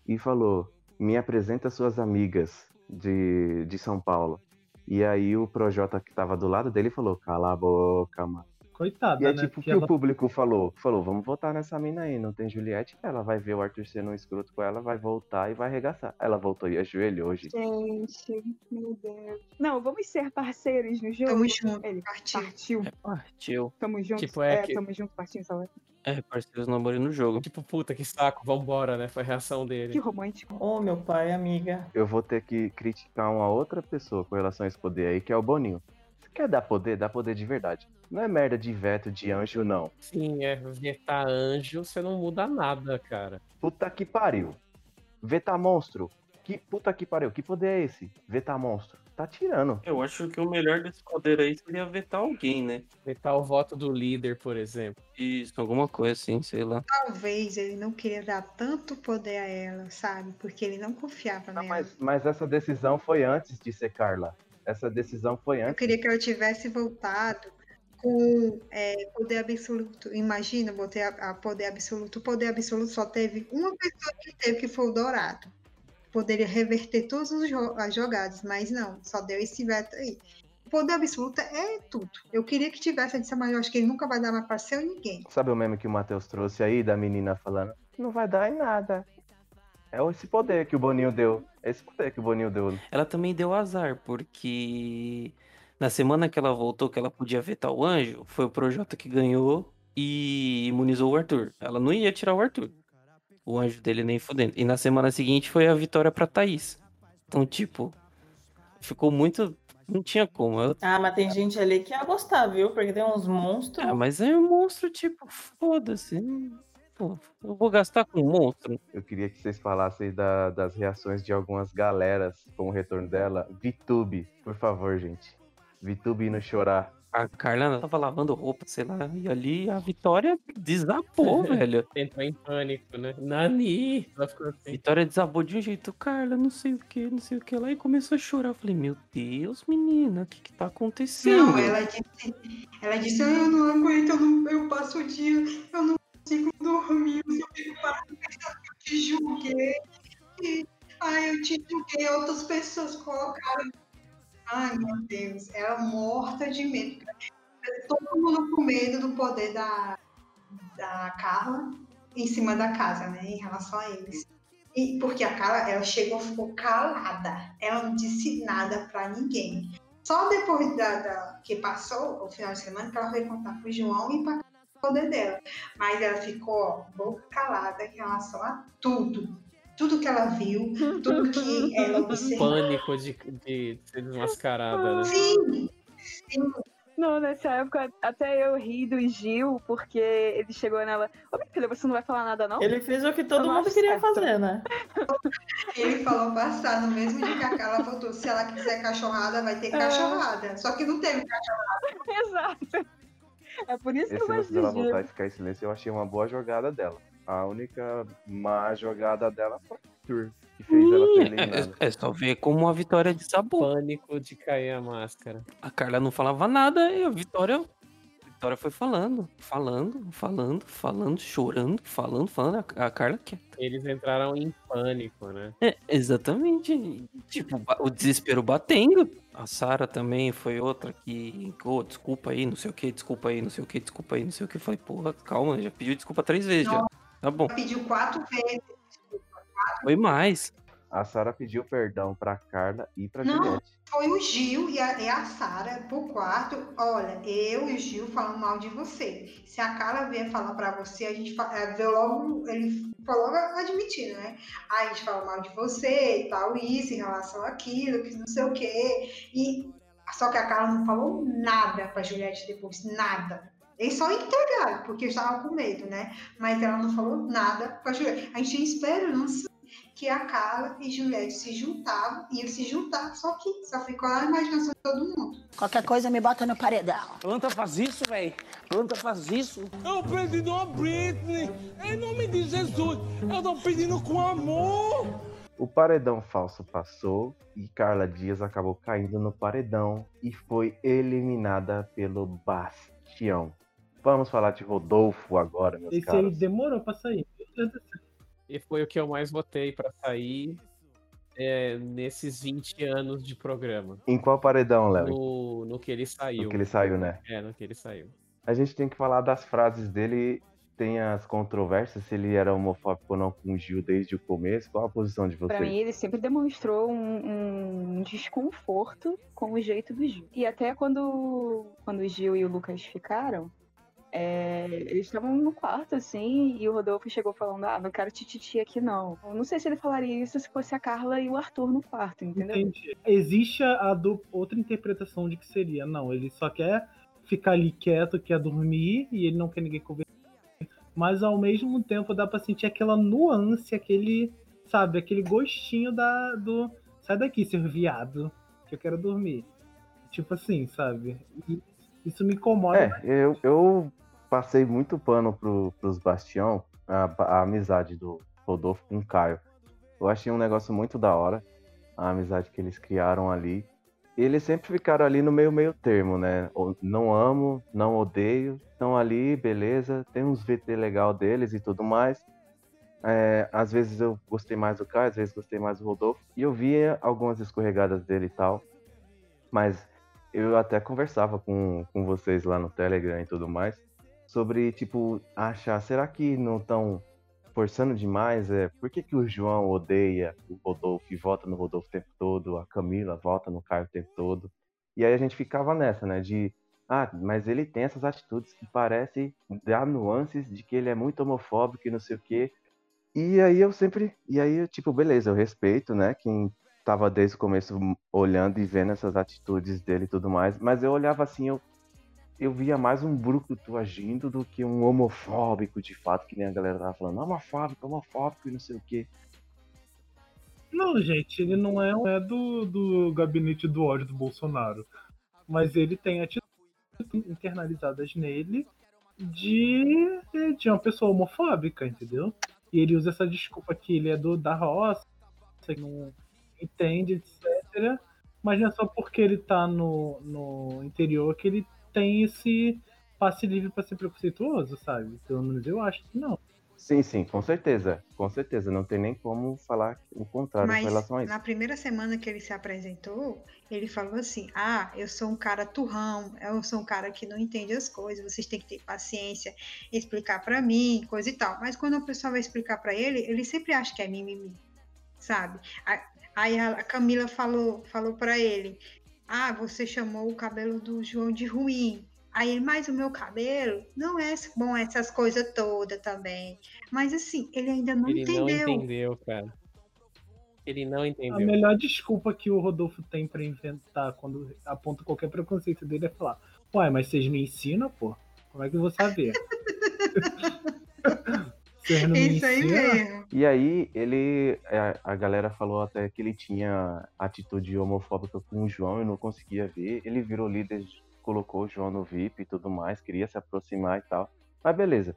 Speaker 2: e falou: "Me apresenta suas amigas de, de São Paulo". E aí o Projota que tava do lado dele falou: "Cala a boca, mano".
Speaker 7: Coitada,
Speaker 2: E é
Speaker 7: né?
Speaker 2: tipo o
Speaker 7: Que
Speaker 2: que o
Speaker 7: ela-
Speaker 2: público falou. Falou, vamos votar nessa mina aí, não tem Juliette. Ela vai ver o Arthur sendo um escroto com ela, vai voltar e vai arregaçar. Ela voltou e ajoelhou hoje.
Speaker 3: Gente, meu Deus. Não, vamos ser parceiros no jogo?
Speaker 1: Tamo junto,
Speaker 3: Ele
Speaker 1: partiu.
Speaker 3: partiu.
Speaker 6: Partiu.
Speaker 3: Tamo junto.
Speaker 4: Tipo, é que-
Speaker 3: tamo junto, partiu, sabe?
Speaker 6: É, parceiros namorando no jogo.
Speaker 4: Tipo, puta, que saco, vambora, né? Foi a reação dele.
Speaker 3: Que romântico.
Speaker 5: Ô, meu pai, amiga.
Speaker 2: eu vou ter que criticar uma outra pessoa com relação a esse poder aí, que é o Boninho. Você quer dar poder? Dá poder de verdade. Não é merda de veto de anjo, não.
Speaker 4: Sim, é. Vetar anjo, você não muda nada, cara.
Speaker 2: Puta que pariu. Vetar monstro. Que puta que pariu. Que poder é esse? Vetar monstro. Tá tirando.
Speaker 6: Eu acho que o melhor desse poder aí seria vetar alguém, né?
Speaker 4: Vetar o voto do líder, por exemplo.
Speaker 6: Isso, alguma coisa assim, sei lá.
Speaker 1: Talvez ele não queria dar tanto poder a ela, sabe? Porque ele não confiava nela.
Speaker 2: Mas, mas essa decisão foi antes de ser Carla. Essa decisão foi
Speaker 1: Eu
Speaker 2: antes.
Speaker 1: queria que ela tivesse voltado com é, poder absoluto. Imagina, botei a, a poder absoluto. O poder absoluto só teve uma pessoa que teve, que foi o Dourado. Poderia reverter todas as jogadas, mas não, só deu esse veto aí. O poder absoluto é tudo. Eu queria que tivesse, eu disse, mas eu acho que ele nunca vai dar mais pra ser ninguém.
Speaker 2: Sabe o meme que o Matheus trouxe aí da menina falando? Não vai dar em nada. É esse poder que o Boninho deu. É esse poder que o Boninho deu.
Speaker 6: Ela também deu azar, porque na semana que ela voltou, que ela podia vetar o anjo, foi o Projota que ganhou e imunizou o Arthur. Ela não ia tirar o Arthur. o anjo dele nem fudendo. E na semana seguinte foi a vitória pra Thaís. Então, tipo, ficou muito. Não tinha como. Eu-
Speaker 5: Ah, mas tem gente ali que ia gostar, viu? Porque tem uns monstros.
Speaker 6: Ah, mas é um monstro, tipo, foda-se. Pô, eu vou gastar com um monstro.
Speaker 2: Eu queria que vocês falassem da- das reações de algumas galeras com o retorno dela. VTube, por favor, gente. VTube indo chorar.
Speaker 6: A Carla tava lavando roupa, sei lá, e ali a Vitória desabou, velho.
Speaker 4: Entrou em pânico, né? Nani! Ela ficou assim.
Speaker 6: Vitória desabou de um jeito, Carla, não sei o que, não sei o que lá, e começou a chorar. Eu falei, meu Deus, menina, o que que tá acontecendo?
Speaker 1: Não, ela disse, ela disse, "Ah, eu não aguento, eu, não, eu passo o dia, eu não consigo dormir, eu fico pensando que eu te julguei. Ai, eu te julguei, outras pessoas colocaram. Ai, meu Deus, ela morta de medo. Todo mundo com medo do poder da, da Carla em cima da casa, né? Em relação a eles. E porque a Carla, ela chegou, ficou calada. Ela não disse nada pra ninguém. Só depois da, da- que passou o final de semana que ela foi contar pro João e para o poder dela. Mas ela ficou boca calada em relação a tudo. Tudo que ela viu, tudo que ela observou.
Speaker 4: Pânico de, de ser desmascarada, né?
Speaker 1: Sim, sim.
Speaker 3: Não, nessa época até eu ri do Gil, porque ele chegou nela. Ô, minha filha, você não vai falar nada, não?
Speaker 5: Ele fez o que todo
Speaker 3: Eu
Speaker 5: mundo queria
Speaker 3: certo.
Speaker 5: fazer, né?
Speaker 1: Ele falou passar no mesmo dia que a Carla voltou. Se ela quiser cachorrada, vai ter
Speaker 3: É.
Speaker 1: cachorrada. Só que não teve cachorrada.
Speaker 3: Exato. É por isso que eu gosto
Speaker 2: dela
Speaker 3: Gil.
Speaker 2: voltar e ficar em silêncio, eu achei uma boa jogada dela. A única má jogada dela foi o Arthur, que fez ela ser
Speaker 6: Ih, é, é só ver como a Vitória desabou.
Speaker 4: Pânico de cair a máscara.
Speaker 6: A Carla não falava nada e a Vitória, a Vitória foi falando, falando, falando, falando, chorando, falando, falando. A, a Carla quieta.
Speaker 4: Eles entraram em pânico, né?
Speaker 6: É, exatamente. Tipo, o desespero batendo. A Sara também foi outra que, ô, desculpa aí, não sei o que, desculpa aí, não sei o que, desculpa aí, não sei o que. Falei, porra, calma, já pediu desculpa três vezes já. Tá bom.
Speaker 1: Pediu quatro vezes.
Speaker 6: Foi mais.
Speaker 2: A Sara pediu perdão pra Carla e pra
Speaker 1: Não,
Speaker 2: Juliette.
Speaker 1: foi o Gil e a, e a Sara pro quarto. Olha, eu e o Gil falando mal de você. Se a Carla vier falar pra você, a gente é, vê logo, ele logo admitindo, né? Aí a gente fala mal de você e tal, isso, em relação àquilo, que não sei o quê. E só que a Carla não falou nada pra Juliette depois, nada. Eles só entregaram, porque estavam com medo, né? Mas ela não falou nada pra Juliette. A gente tinha esperança que a Carla e Juliette se juntavam, iam se juntar, só que só ficou na imaginação de todo mundo.
Speaker 13: Qualquer coisa me bota no paredão.
Speaker 14: Planta faz isso, velho. Planta faz isso. Eu pedindo a Britney. Em nome de Jesus. Eu tô pedindo com amor.
Speaker 2: O paredão falso passou e Carla Dias acabou caindo no paredão e foi eliminada pelo Bastião. Vamos falar de Rodolfo agora, meus
Speaker 7: Esse aí
Speaker 2: caros.
Speaker 7: demorou pra sair. Meu Deus do céu.
Speaker 4: E foi o que eu mais votei pra sair é, nesses 20 anos de programa.
Speaker 2: Em qual paredão, Léo?
Speaker 4: No, no que ele saiu.
Speaker 2: No que ele saiu, né?
Speaker 4: É, no que ele saiu.
Speaker 2: A gente tem que falar das frases dele. Tem as controvérsias se ele era homofóbico ou não com o Gil desde o começo. Qual a posição de
Speaker 3: Pra
Speaker 2: vocês?
Speaker 3: mim, ele sempre demonstrou um, um desconforto com o jeito do Gil. E até quando, quando o Gil e o Lucas ficaram, é, eles estavam no quarto, assim, e o Rodolfo chegou falando, ah, não quero tititi aqui, não. Eu não sei se ele falaria isso se fosse a Carla e o Arthur no quarto, entendeu?
Speaker 7: Entendi. Existe a do- outra interpretação de que seria. Não, ele só quer ficar ali quieto, quer dormir e ele não quer ninguém conversar. Mas ao mesmo tempo dá pra sentir aquela nuance, aquele, sabe, aquele gostinho da do sai daqui, seu viado, que eu quero dormir. Tipo assim, sabe? E isso me incomoda.
Speaker 2: É, eu, eu passei muito pano pro, pros Bastião, a, a amizade do Rodolfo com o Caio. Eu achei um negócio muito da hora, a amizade que eles criaram ali. Eles sempre ficaram ali no meio meio termo, né? Não amo, não odeio, estão ali, beleza. Tem uns VT legal deles e tudo mais. É, às vezes eu gostei mais do Caio, às vezes gostei mais do Rodolfo. E eu via algumas escorregadas dele e tal. Mas eu até conversava com, com vocês lá no Telegram e tudo mais. Sobre, tipo, achar, será que não estão forçando demais? É, por que, que o João odeia o Rodolfo e vota no Rodolfo o tempo todo? A Camila vota no Caio o tempo todo? E aí a gente ficava nessa, né? De, ah, mas ele tem essas atitudes que parecem dar nuances de que ele é muito homofóbico e não sei o quê. E aí eu sempre. E aí, tipo, beleza, eu respeito, né? Quem tava desde o começo olhando e vendo essas atitudes dele e tudo mais. Mas eu olhava assim, eu, eu via mais um brucutu agindo do que um homofóbico, de fato, que nem a galera tava falando, homofóbico, homofóbico e não sei o quê.
Speaker 7: Não, gente, ele não é, é do, do gabinete do ódio do Bolsonaro. Mas ele tem atitudes internalizadas nele de, de uma pessoa homofóbica, entendeu? E ele usa essa desculpa que ele é do, da roça, que não entende, etc. Mas não é só porque ele tá no, no interior que ele tem esse passe livre para ser preconceituoso, sabe? Pelo menos eu acho que não.
Speaker 2: Sim, sim, com certeza. Com certeza. Não tem nem como falar o contrário
Speaker 1: Mas
Speaker 2: em relação a isso.
Speaker 1: na primeira semana que ele se apresentou, ele falou assim: Ah, eu sou um cara turrão, eu sou um cara que não entende as coisas, vocês têm que ter paciência, explicar pra mim, coisa e tal. Mas quando a pessoa vai explicar pra ele, ele sempre acha que é mimimi, sabe? A- Aí a Camila falou, falou para ele: Ah, você chamou o cabelo do João de ruim. Aí ele, mas o meu cabelo não é bom essas coisas todas também. Mas assim, ele ainda não
Speaker 4: Ele não
Speaker 1: entendeu.
Speaker 4: entendeu, cara. Ele não
Speaker 7: A
Speaker 4: entendeu.
Speaker 7: melhor desculpa que o Rodolfo tem pra inventar quando aponta qualquer preconceito dele é falar: Uai, mas vocês me ensinam, pô? Como é que eu vou saber?
Speaker 1: Isso aí mesmo.
Speaker 2: E aí, ele. A, a galera falou até que ele tinha atitude homofóbica com o João e não conseguia ver. Ele virou líder, colocou o João no VIP e tudo mais, queria se aproximar e tal. Mas beleza.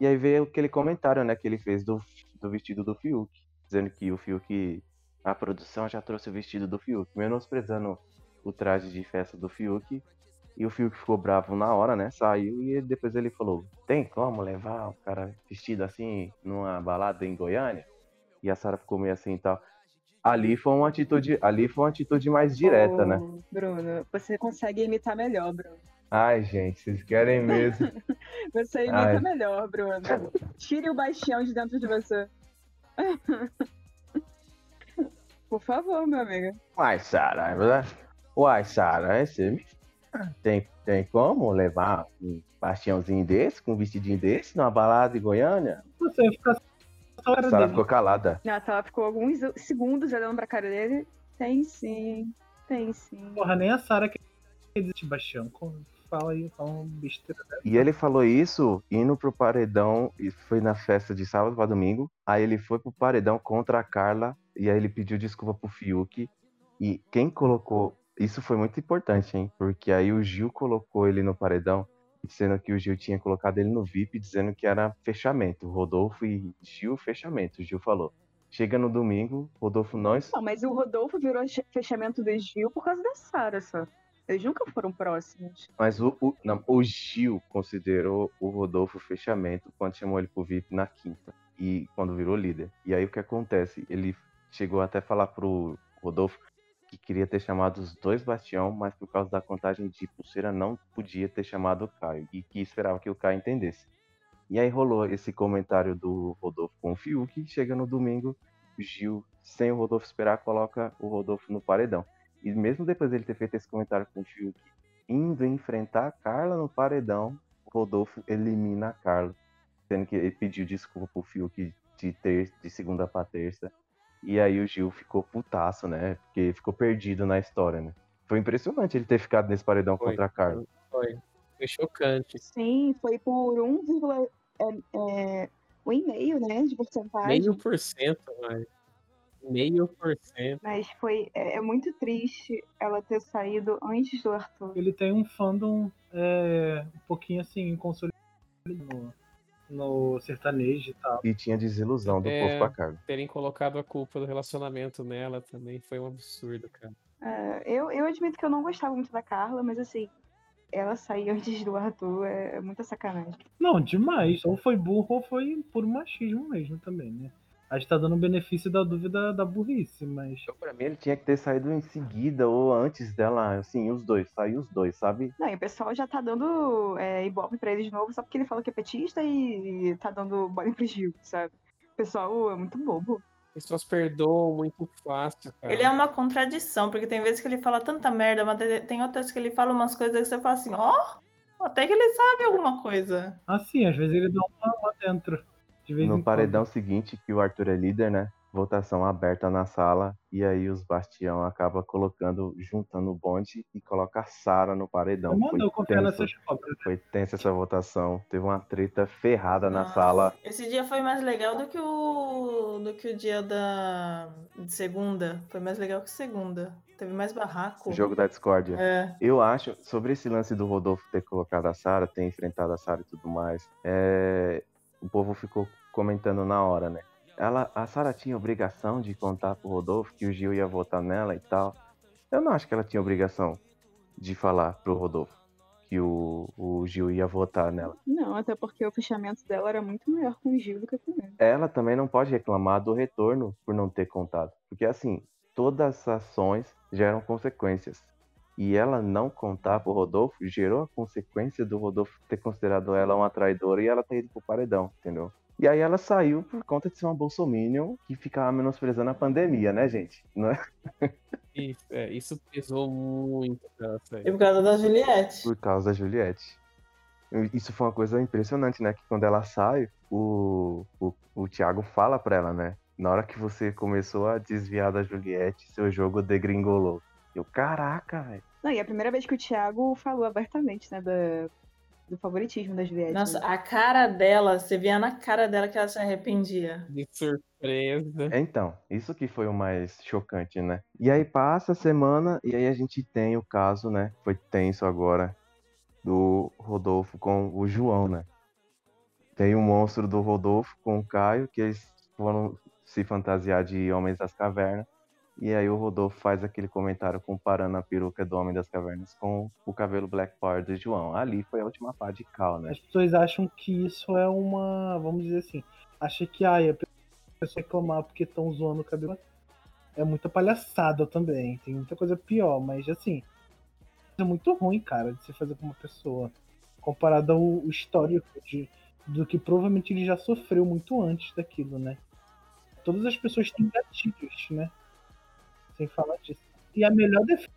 Speaker 2: E aí veio aquele comentário, né, que ele fez do, do vestido do Fiuk, dizendo que o Fiuk. A produção já trouxe o vestido do Fiuk, menosprezando o traje de festa do Fiuk. E o Fiuk ficou bravo na hora, né? Saiu e depois ele falou: Tem como levar o cara vestido assim numa balada em Goiânia? E a Sara ficou meio assim e tal. Ali foi uma atitude, ali foi uma atitude mais direta,
Speaker 3: Ô,
Speaker 2: né?
Speaker 3: Bruno, você consegue imitar melhor, Bruno.
Speaker 2: Ai, gente, vocês querem mesmo.
Speaker 3: Você imita
Speaker 2: Ai.
Speaker 3: melhor, Bruno. Tire o baixão de dentro de você. Por favor, meu amigo.
Speaker 2: Uai, Sara, é verdade? Uai, Sara, é, você me- tem, tem como levar um bastiãozinho desse, com um vestidinho desse, numa balada em Goiânia?
Speaker 7: Você vai ficar só cara
Speaker 2: Sara ficou calada.
Speaker 3: Nossa, ela ficou alguns segundos olhando pra cara dele. Tem sim, tem sim.
Speaker 7: Porra, nem a Sara que existe baixão. Como- Fala aí, fala uma besteira dessa.
Speaker 2: E ele falou isso indo pro paredão, e foi na festa de sábado para domingo. Aí ele foi pro paredão contra a Carla, e aí ele pediu desculpa pro Fiuk. E quem colocou. Isso foi muito importante, hein? Porque aí o Gil colocou ele no paredão, dizendo que o Gil tinha colocado ele no VIP, dizendo que era fechamento. Rodolfo e Gil, fechamento. O Gil falou. Chega no domingo, Rodolfo não.
Speaker 3: Não, mas o Rodolfo virou fechamento do Gil por causa da Sara, só. Eles nunca foram próximos.
Speaker 2: Mas o, o, não, o Gil considerou o Rodolfo fechamento quando chamou ele pro VIP na quinta. E quando virou líder. E aí o que acontece? Ele chegou até a falar pro Rodolfo que queria ter chamado os dois Bastião, mas por causa da contagem de pulseira não podia ter chamado o Caio. E que esperava que o Caio entendesse. E aí rolou esse comentário do Rodolfo com o Fiuk. Chega no domingo, Gil, sem o Rodolfo esperar, coloca o Rodolfo no paredão. E mesmo depois dele ter feito esse comentário com o Fiuk, indo enfrentar a Carla no paredão, o Rodolfo elimina a Carla, sendo que ele pediu desculpa pro Fiuk de, ter, de segunda pra terça. E aí o Gil ficou putaço, né? Porque ficou perdido na história, né? Foi impressionante ele ter ficado nesse paredão
Speaker 4: Foi.
Speaker 2: contra a Carla.
Speaker 4: Foi. Foi chocante.
Speaker 3: Sim, foi por 1, é, é, um e meio, né, de porcentagem.
Speaker 4: Meio por cento, mas. Meio por cento.
Speaker 3: Mas foi é, é muito triste ela ter saído antes do Arthur.
Speaker 7: Ele tem um fandom é, um pouquinho assim, consolidado no, sertanejo e tal.
Speaker 2: E tinha desilusão do
Speaker 4: É,
Speaker 2: povo com a Carla.
Speaker 4: terem colocado a culpa do relacionamento nela também foi um absurdo, cara.
Speaker 3: É, eu, eu admito que eu não gostava muito da Carla, mas assim, ela sair antes do Arthur é, é muita sacanagem.
Speaker 7: Não, demais. Ou foi burro ou foi por machismo mesmo também, né? A gente tá dando o benefício da dúvida da burrice, mas.
Speaker 2: Pra mim, ele tinha que ter saído em seguida ou antes dela, assim, os dois, saiu os dois, sabe?
Speaker 3: Não, e o pessoal já tá dando é, ibope pra ele de novo só porque ele falou que é petista e tá dando bola pro Gil, sabe? O pessoal é muito bobo.
Speaker 4: As pessoas perdoam muito fácil, cara.
Speaker 5: Ele é uma contradição, porque tem vezes que ele fala tanta merda, mas tem outras que ele fala umas coisas que você fala assim, ó, até que ele sabe alguma coisa.
Speaker 7: Assim, às vezes ele dá uma lá dentro. De vez em
Speaker 2: No
Speaker 7: quando.
Speaker 2: paredão seguinte, que o Arthur é líder, né? Votação aberta na sala, e aí os Bastião acaba colocando, juntando o bonde e coloca a Sara no paredão.
Speaker 7: Não mandou
Speaker 2: Foi
Speaker 7: confiar cobras.
Speaker 2: foi tensa essa votação. Teve uma treta ferrada na sala.
Speaker 5: Esse dia foi mais legal do que o do que o dia da de segunda. Foi mais legal que segunda. Teve mais barraco.
Speaker 2: O jogo da discórdia.
Speaker 5: É.
Speaker 2: Eu acho, sobre esse lance do Rodolfo ter colocado a Sara, ter enfrentado a Sara e tudo mais, é, o povo ficou comentando na hora, né? Ela, a Sara tinha obrigação de contar pro Rodolfo que o Gil ia votar nela e tal. Eu não acho que ela tinha obrigação de falar pro Rodolfo que o, o Gil ia votar nela.
Speaker 3: Não, até porque o fechamento dela era muito maior com o Gil do que com ele.
Speaker 2: Ela também não pode reclamar do retorno por não ter contado. Porque assim, todas as ações geram consequências. E ela não contar pro Rodolfo gerou a consequência do Rodolfo ter considerado ela uma traidora e ela ter ido pro paredão, entendeu? E aí ela saiu por conta de ser uma bolsominion que ficava menosprezando a pandemia, né, gente? Não é?
Speaker 4: Isso, é, isso pesou muito pra ela sair.
Speaker 5: E por causa da Juliette.
Speaker 2: Por causa da Juliette. Isso foi uma coisa impressionante, né? Que quando ela sai, o, o, o Thiago fala pra ela, né? Na hora que você começou a desviar da Juliette, seu jogo degringolou. Eu, caraca, velho.
Speaker 3: Não, e é a primeira vez que o Thiago falou abertamente, né, da- do favoritismo da Juliette.
Speaker 5: Nossa,
Speaker 3: né?
Speaker 5: a cara dela, você via na cara dela que ela se arrependia.
Speaker 4: De surpresa.
Speaker 2: Então, isso que foi o mais chocante, né? E aí passa a semana e aí a gente tem o caso, né? Foi tenso agora do Rodolfo com o João, né? Tem o monstro do Rodolfo com o Caio, que eles foram se fantasiar de Homens das Cavernas. E aí o Rodolfo faz aquele comentário comparando a peruca do Homem das Cavernas com o cabelo Black Power do João. Ali foi a última pá de cal, né?
Speaker 7: As pessoas acham que isso é uma. Vamos dizer assim. Acha que ai, a pessoa reclamar porque estão zoando o cabelo. É muita palhaçada também. Tem muita coisa pior, mas assim. É muito ruim, cara, de se fazer com uma pessoa. Comparado ao histórico de, do que provavelmente ele já sofreu muito antes daquilo, né? Todas as pessoas têm gatilhos, né? Sem falar disso. E a melhor defesa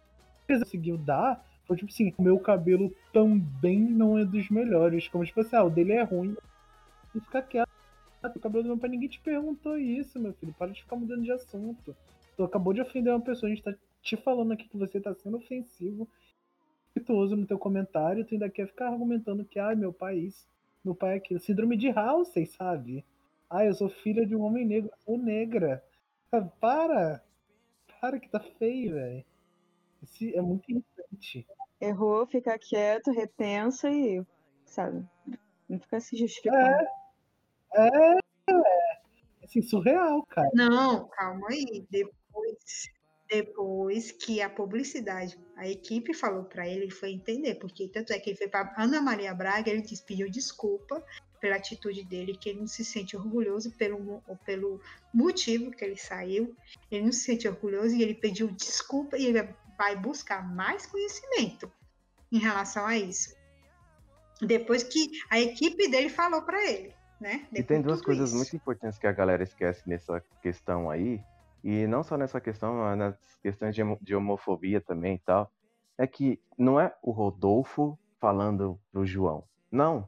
Speaker 7: que conseguiu dar foi tipo assim: o meu cabelo também não é dos melhores. Como tipo assim, ah, o dele é ruim. E fica quieto. O cabelo do meu pai, ninguém te perguntou isso, meu filho. Para de ficar mudando de assunto. Tu acabou de ofender uma pessoa, a gente tá te falando aqui que você tá sendo ofensivo, respeituoso no teu comentário, tu ainda quer ficar argumentando que, ai, meu pai é isso, meu pai é aquilo. Síndrome de Halsey, sabe? Ai, eu sou filha de um homem negro, sou negra. Ah, Para! Para que tá feio, velho. Esse É muito irritante.
Speaker 3: Errou, fica quieto, repensa e, sabe, não fica se justificando.
Speaker 7: É, é. Assim, surreal, cara.
Speaker 1: Não, calma aí. Depois, depois que a publicidade, a equipe falou para ele, ele foi entender, porque tanto é que ele foi para Ana Maria Braga, ele disse, pediu desculpa pela atitude dele, que ele não se sente orgulhoso pelo, pelo motivo que ele saiu, ele não se sente orgulhoso e ele pediu desculpa e ele vai buscar mais conhecimento em relação a isso. Depois que a equipe dele falou para ele, né?
Speaker 2: E
Speaker 1: Depois
Speaker 2: tem
Speaker 1: de
Speaker 2: duas coisas
Speaker 1: isso.
Speaker 2: muito importantes que a galera esquece nessa questão aí, e não só nessa questão, mas nas questões de homofobia também e tal, é que não é o Rodolfo falando pro João. Não.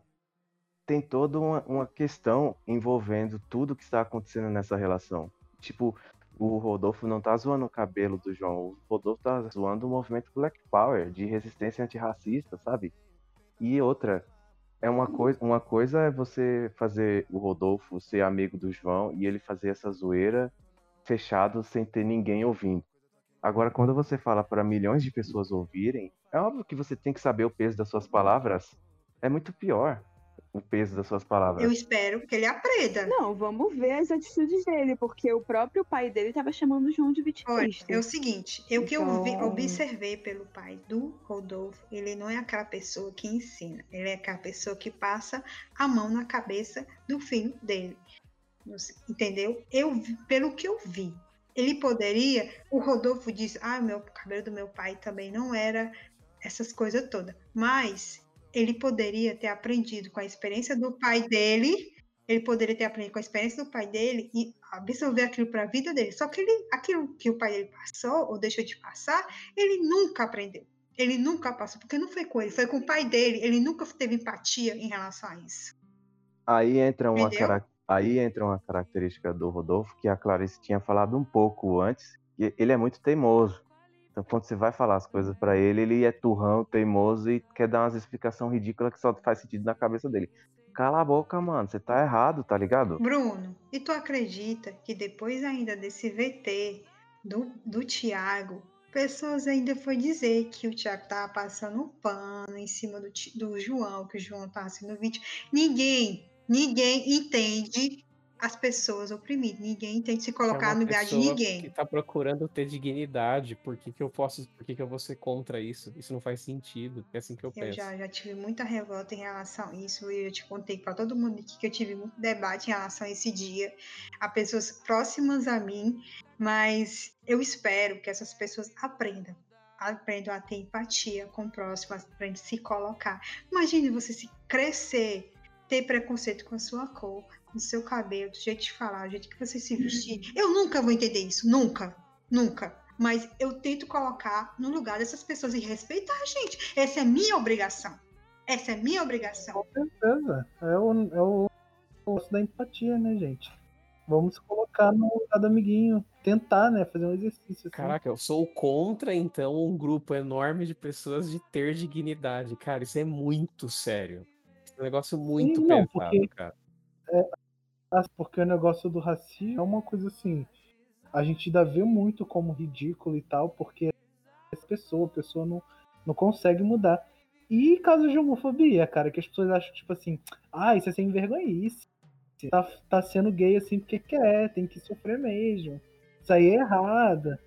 Speaker 2: Tem toda uma, uma questão envolvendo tudo que está acontecendo nessa relação. Tipo, o Rodolfo não tá zoando o cabelo do João, o Rodolfo tá zoando o movimento Black Power, de resistência antirracista, sabe? E outra, é uma coisa, uma coisa é você fazer o Rodolfo ser amigo do João e ele fazer essa zoeira fechado sem ter ninguém ouvindo. Agora, quando você fala para milhões de pessoas ouvirem, é óbvio que você tem que saber o peso das suas palavras. É muito pior o peso das suas palavras.
Speaker 1: Eu espero que ele aprenda.
Speaker 3: Não, vamos ver as atitudes dele, porque o próprio pai dele tava chamando o João de
Speaker 1: Olha,
Speaker 3: vitimista.
Speaker 1: é o seguinte, eu que eu vi-
Speaker 3: Então-
Speaker 1: observei pelo pai do Rodolfo, ele não é aquela pessoa que ensina, ele é aquela pessoa que passa a mão na cabeça do filho dele. Entendeu? Eu pelo que eu vi, ele poderia, o Rodolfo disse: "Ah, meu o cabelo do meu pai também não era essas coisas todas". Mas ele poderia ter aprendido com a experiência do pai dele ele poderia ter aprendido com a experiência do pai dele e absorver aquilo para a vida dele. Só que ele, aquilo que o pai dele passou ou deixou de passar, ele nunca aprendeu. Ele nunca passou, porque não foi com ele, foi com o pai dele. Ele nunca teve empatia em relação a isso.
Speaker 2: Aí entra uma, cara- Aí entra uma característica do Rodolfo que a Clarice tinha falado um pouco antes, que ele é muito teimoso. Então, quando você vai falar as coisas para ele, ele é turrão, teimoso e quer dar umas explicações ridículas que só faz sentido na cabeça dele. Cala a boca, mano, você tá errado, tá ligado?
Speaker 1: Bruno, e tu acredita que depois ainda desse VT do, do Tiago, pessoas ainda foi dizer que o Tiago tava passando um pano em cima do, do João, que o João tava sendo vítima. Ninguém, ninguém entende as pessoas oprimidas. Ninguém se
Speaker 4: Que é
Speaker 1: colocar
Speaker 4: uma
Speaker 1: no lugar de ninguém.
Speaker 4: Que tá procurando ter dignidade. Por que, que eu posso. Por que, que eu vou ser contra isso? Isso não faz sentido. É assim que eu
Speaker 1: Eu
Speaker 4: penso.
Speaker 1: já, já tive muita revolta em relação a isso. E eu te contei para todo mundo aqui que eu tive muito debate em relação a esse dia, a pessoas próximas a mim. Mas eu espero que essas pessoas aprendam. Aprendam a ter empatia com o próximo, aprendam a se colocar. Imagine você se crescer, ter preconceito com a sua cor, com o seu cabelo, do jeito de falar, do jeito que você se vestir. Eu nunca vou entender isso, nunca, nunca. Mas eu tento colocar no lugar dessas pessoas e respeitar a gente. Essa é minha obrigação. Essa é minha obrigação.
Speaker 7: certeza. É o, é o negócio da empatia, né, gente? Vamos colocar no lugar do amiguinho. Tentar, né? Fazer um exercício. Assim.
Speaker 4: Caraca, eu sou contra, então, um grupo enorme de pessoas de ter dignidade. Cara, isso é muito sério. É um negócio muito
Speaker 7: Sim, não,
Speaker 4: pesado,
Speaker 7: porque-
Speaker 4: cara.
Speaker 7: É, porque o negócio do racismo é uma coisa assim. A gente ainda vê muito como ridículo e tal, porque essa pessoa, a pessoa não, não consegue mudar. E casos de homofobia, cara, que as pessoas acham, tipo assim, ah, isso é sem vergonhice. Tá, tá sendo gay assim porque quer, tem que sofrer mesmo. Isso aí é errado,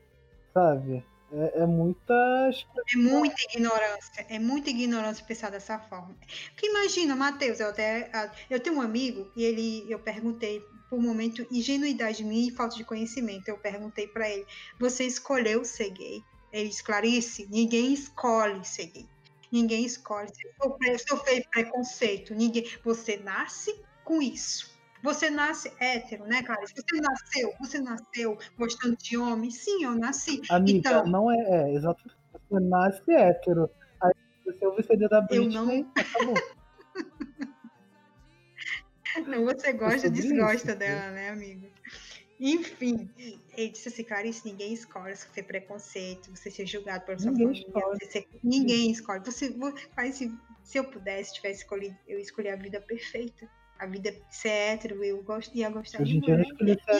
Speaker 7: sabe? É, é muitas.
Speaker 1: É muita ignorância, é muita ignorância pensar dessa forma. Porque imagina, Matheus, eu até eu tenho um amigo e ele eu perguntei por um momento ingenuidade minha e falta de conhecimento. Eu perguntei para ele: "Você escolheu ser gay?" Ele disse: "Clarice, ninguém escolhe ser gay. Ninguém escolhe sofrer, sofrer preconceito. Ninguém, você nasce com isso. Você nasce hétero, né, Clarice? Você nasceu, você nasceu gostando de homem? Sim, eu nasci.
Speaker 7: Amiga,
Speaker 1: então,
Speaker 7: não é, é exatamente. Você nasce hétero. Aí você ouve o CD da
Speaker 1: Eu
Speaker 7: Britney, acabou.
Speaker 1: Não, você gosta, desgosta
Speaker 7: isso,
Speaker 1: dela, né, amigo? Enfim, ele disse assim, Clarice, ninguém escolhe sofrer preconceito, você ser julgado por sua
Speaker 7: Ninguém
Speaker 1: família, ser- ninguém escolhe. Você, vo- Clarice, se eu pudesse, tivesse escolhido, eu escolhi a vida perfeita. A vida ser hétero, eu gosto, ia gostar de mulher,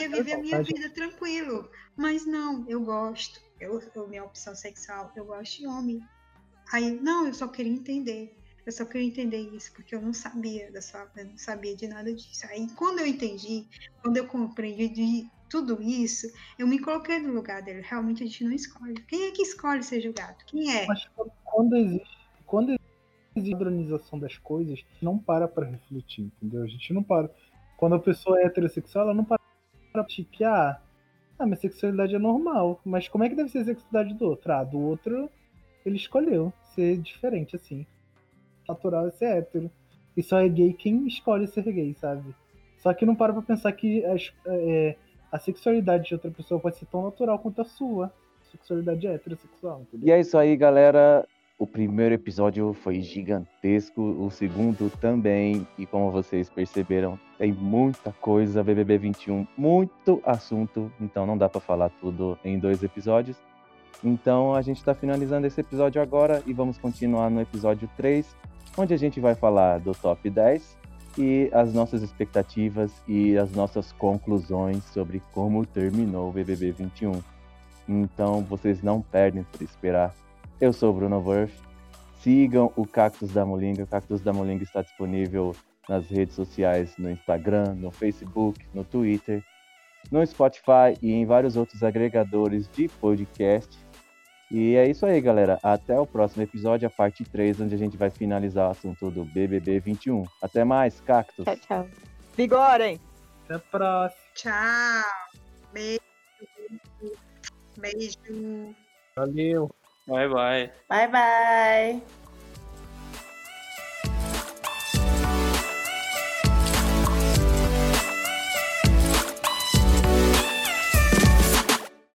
Speaker 1: ia viver a minha vida tranquilo. Mas não, eu gosto. Eu, eu, minha opção sexual, eu gosto de homem. Aí, não, eu só queria entender. Eu só queria entender isso, porque eu não sabia da sua, eu não sabia de nada disso. Aí, quando eu entendi, quando eu compreendi de tudo isso, eu me coloquei no lugar dele. Realmente a gente não escolhe. Quem é que escolhe ser julgado? Quem é?
Speaker 7: Mas quando- quando existe, quando padronização das coisas, não para pra refletir, entendeu? A gente não para. Quando a pessoa é heterossexual, ela não para refletir que, ah, minha sexualidade é normal. Mas como é que deve ser a sexualidade do outro? Ah, do outro, ele escolheu ser diferente, assim. Natural é ser hétero. E só é gay quem escolhe ser gay, sabe? Só que não para pra pensar que as- é, a sexualidade de outra pessoa pode ser tão natural quanto a sua. Sexualidade é heterossexual, entendeu?
Speaker 2: E é isso aí, galera. O primeiro episódio foi gigantesco, o segundo também. E como vocês perceberam, tem muita coisa. BBB 21, muito assunto. Então não dá pra falar tudo em dois episódios. Então a gente tá finalizando esse episódio agora e vamos continuar no episódio 3, onde a gente vai falar do top 10 e as nossas expectativas e as nossas conclusões sobre como terminou o BBB 21. Então vocês não perdem por esperar. Eu sou o Bruno Worth. Sigam o Cactus da Molinga. O Cactus da Molinga está disponível nas redes sociais, no Instagram, no Facebook, no Twitter, no Spotify e em vários outros agregadores de podcast. E é isso aí, galera. Até o próximo episódio, a parte 3, onde a gente vai finalizar o assunto do BBB 21. Até mais, Cactus.
Speaker 5: Tchau, tchau. Vigorem!
Speaker 7: Até a próxima.
Speaker 1: Tchau. Beijo. Beijo.
Speaker 4: Valeu.
Speaker 6: Bye, bye.
Speaker 5: Bye, bye!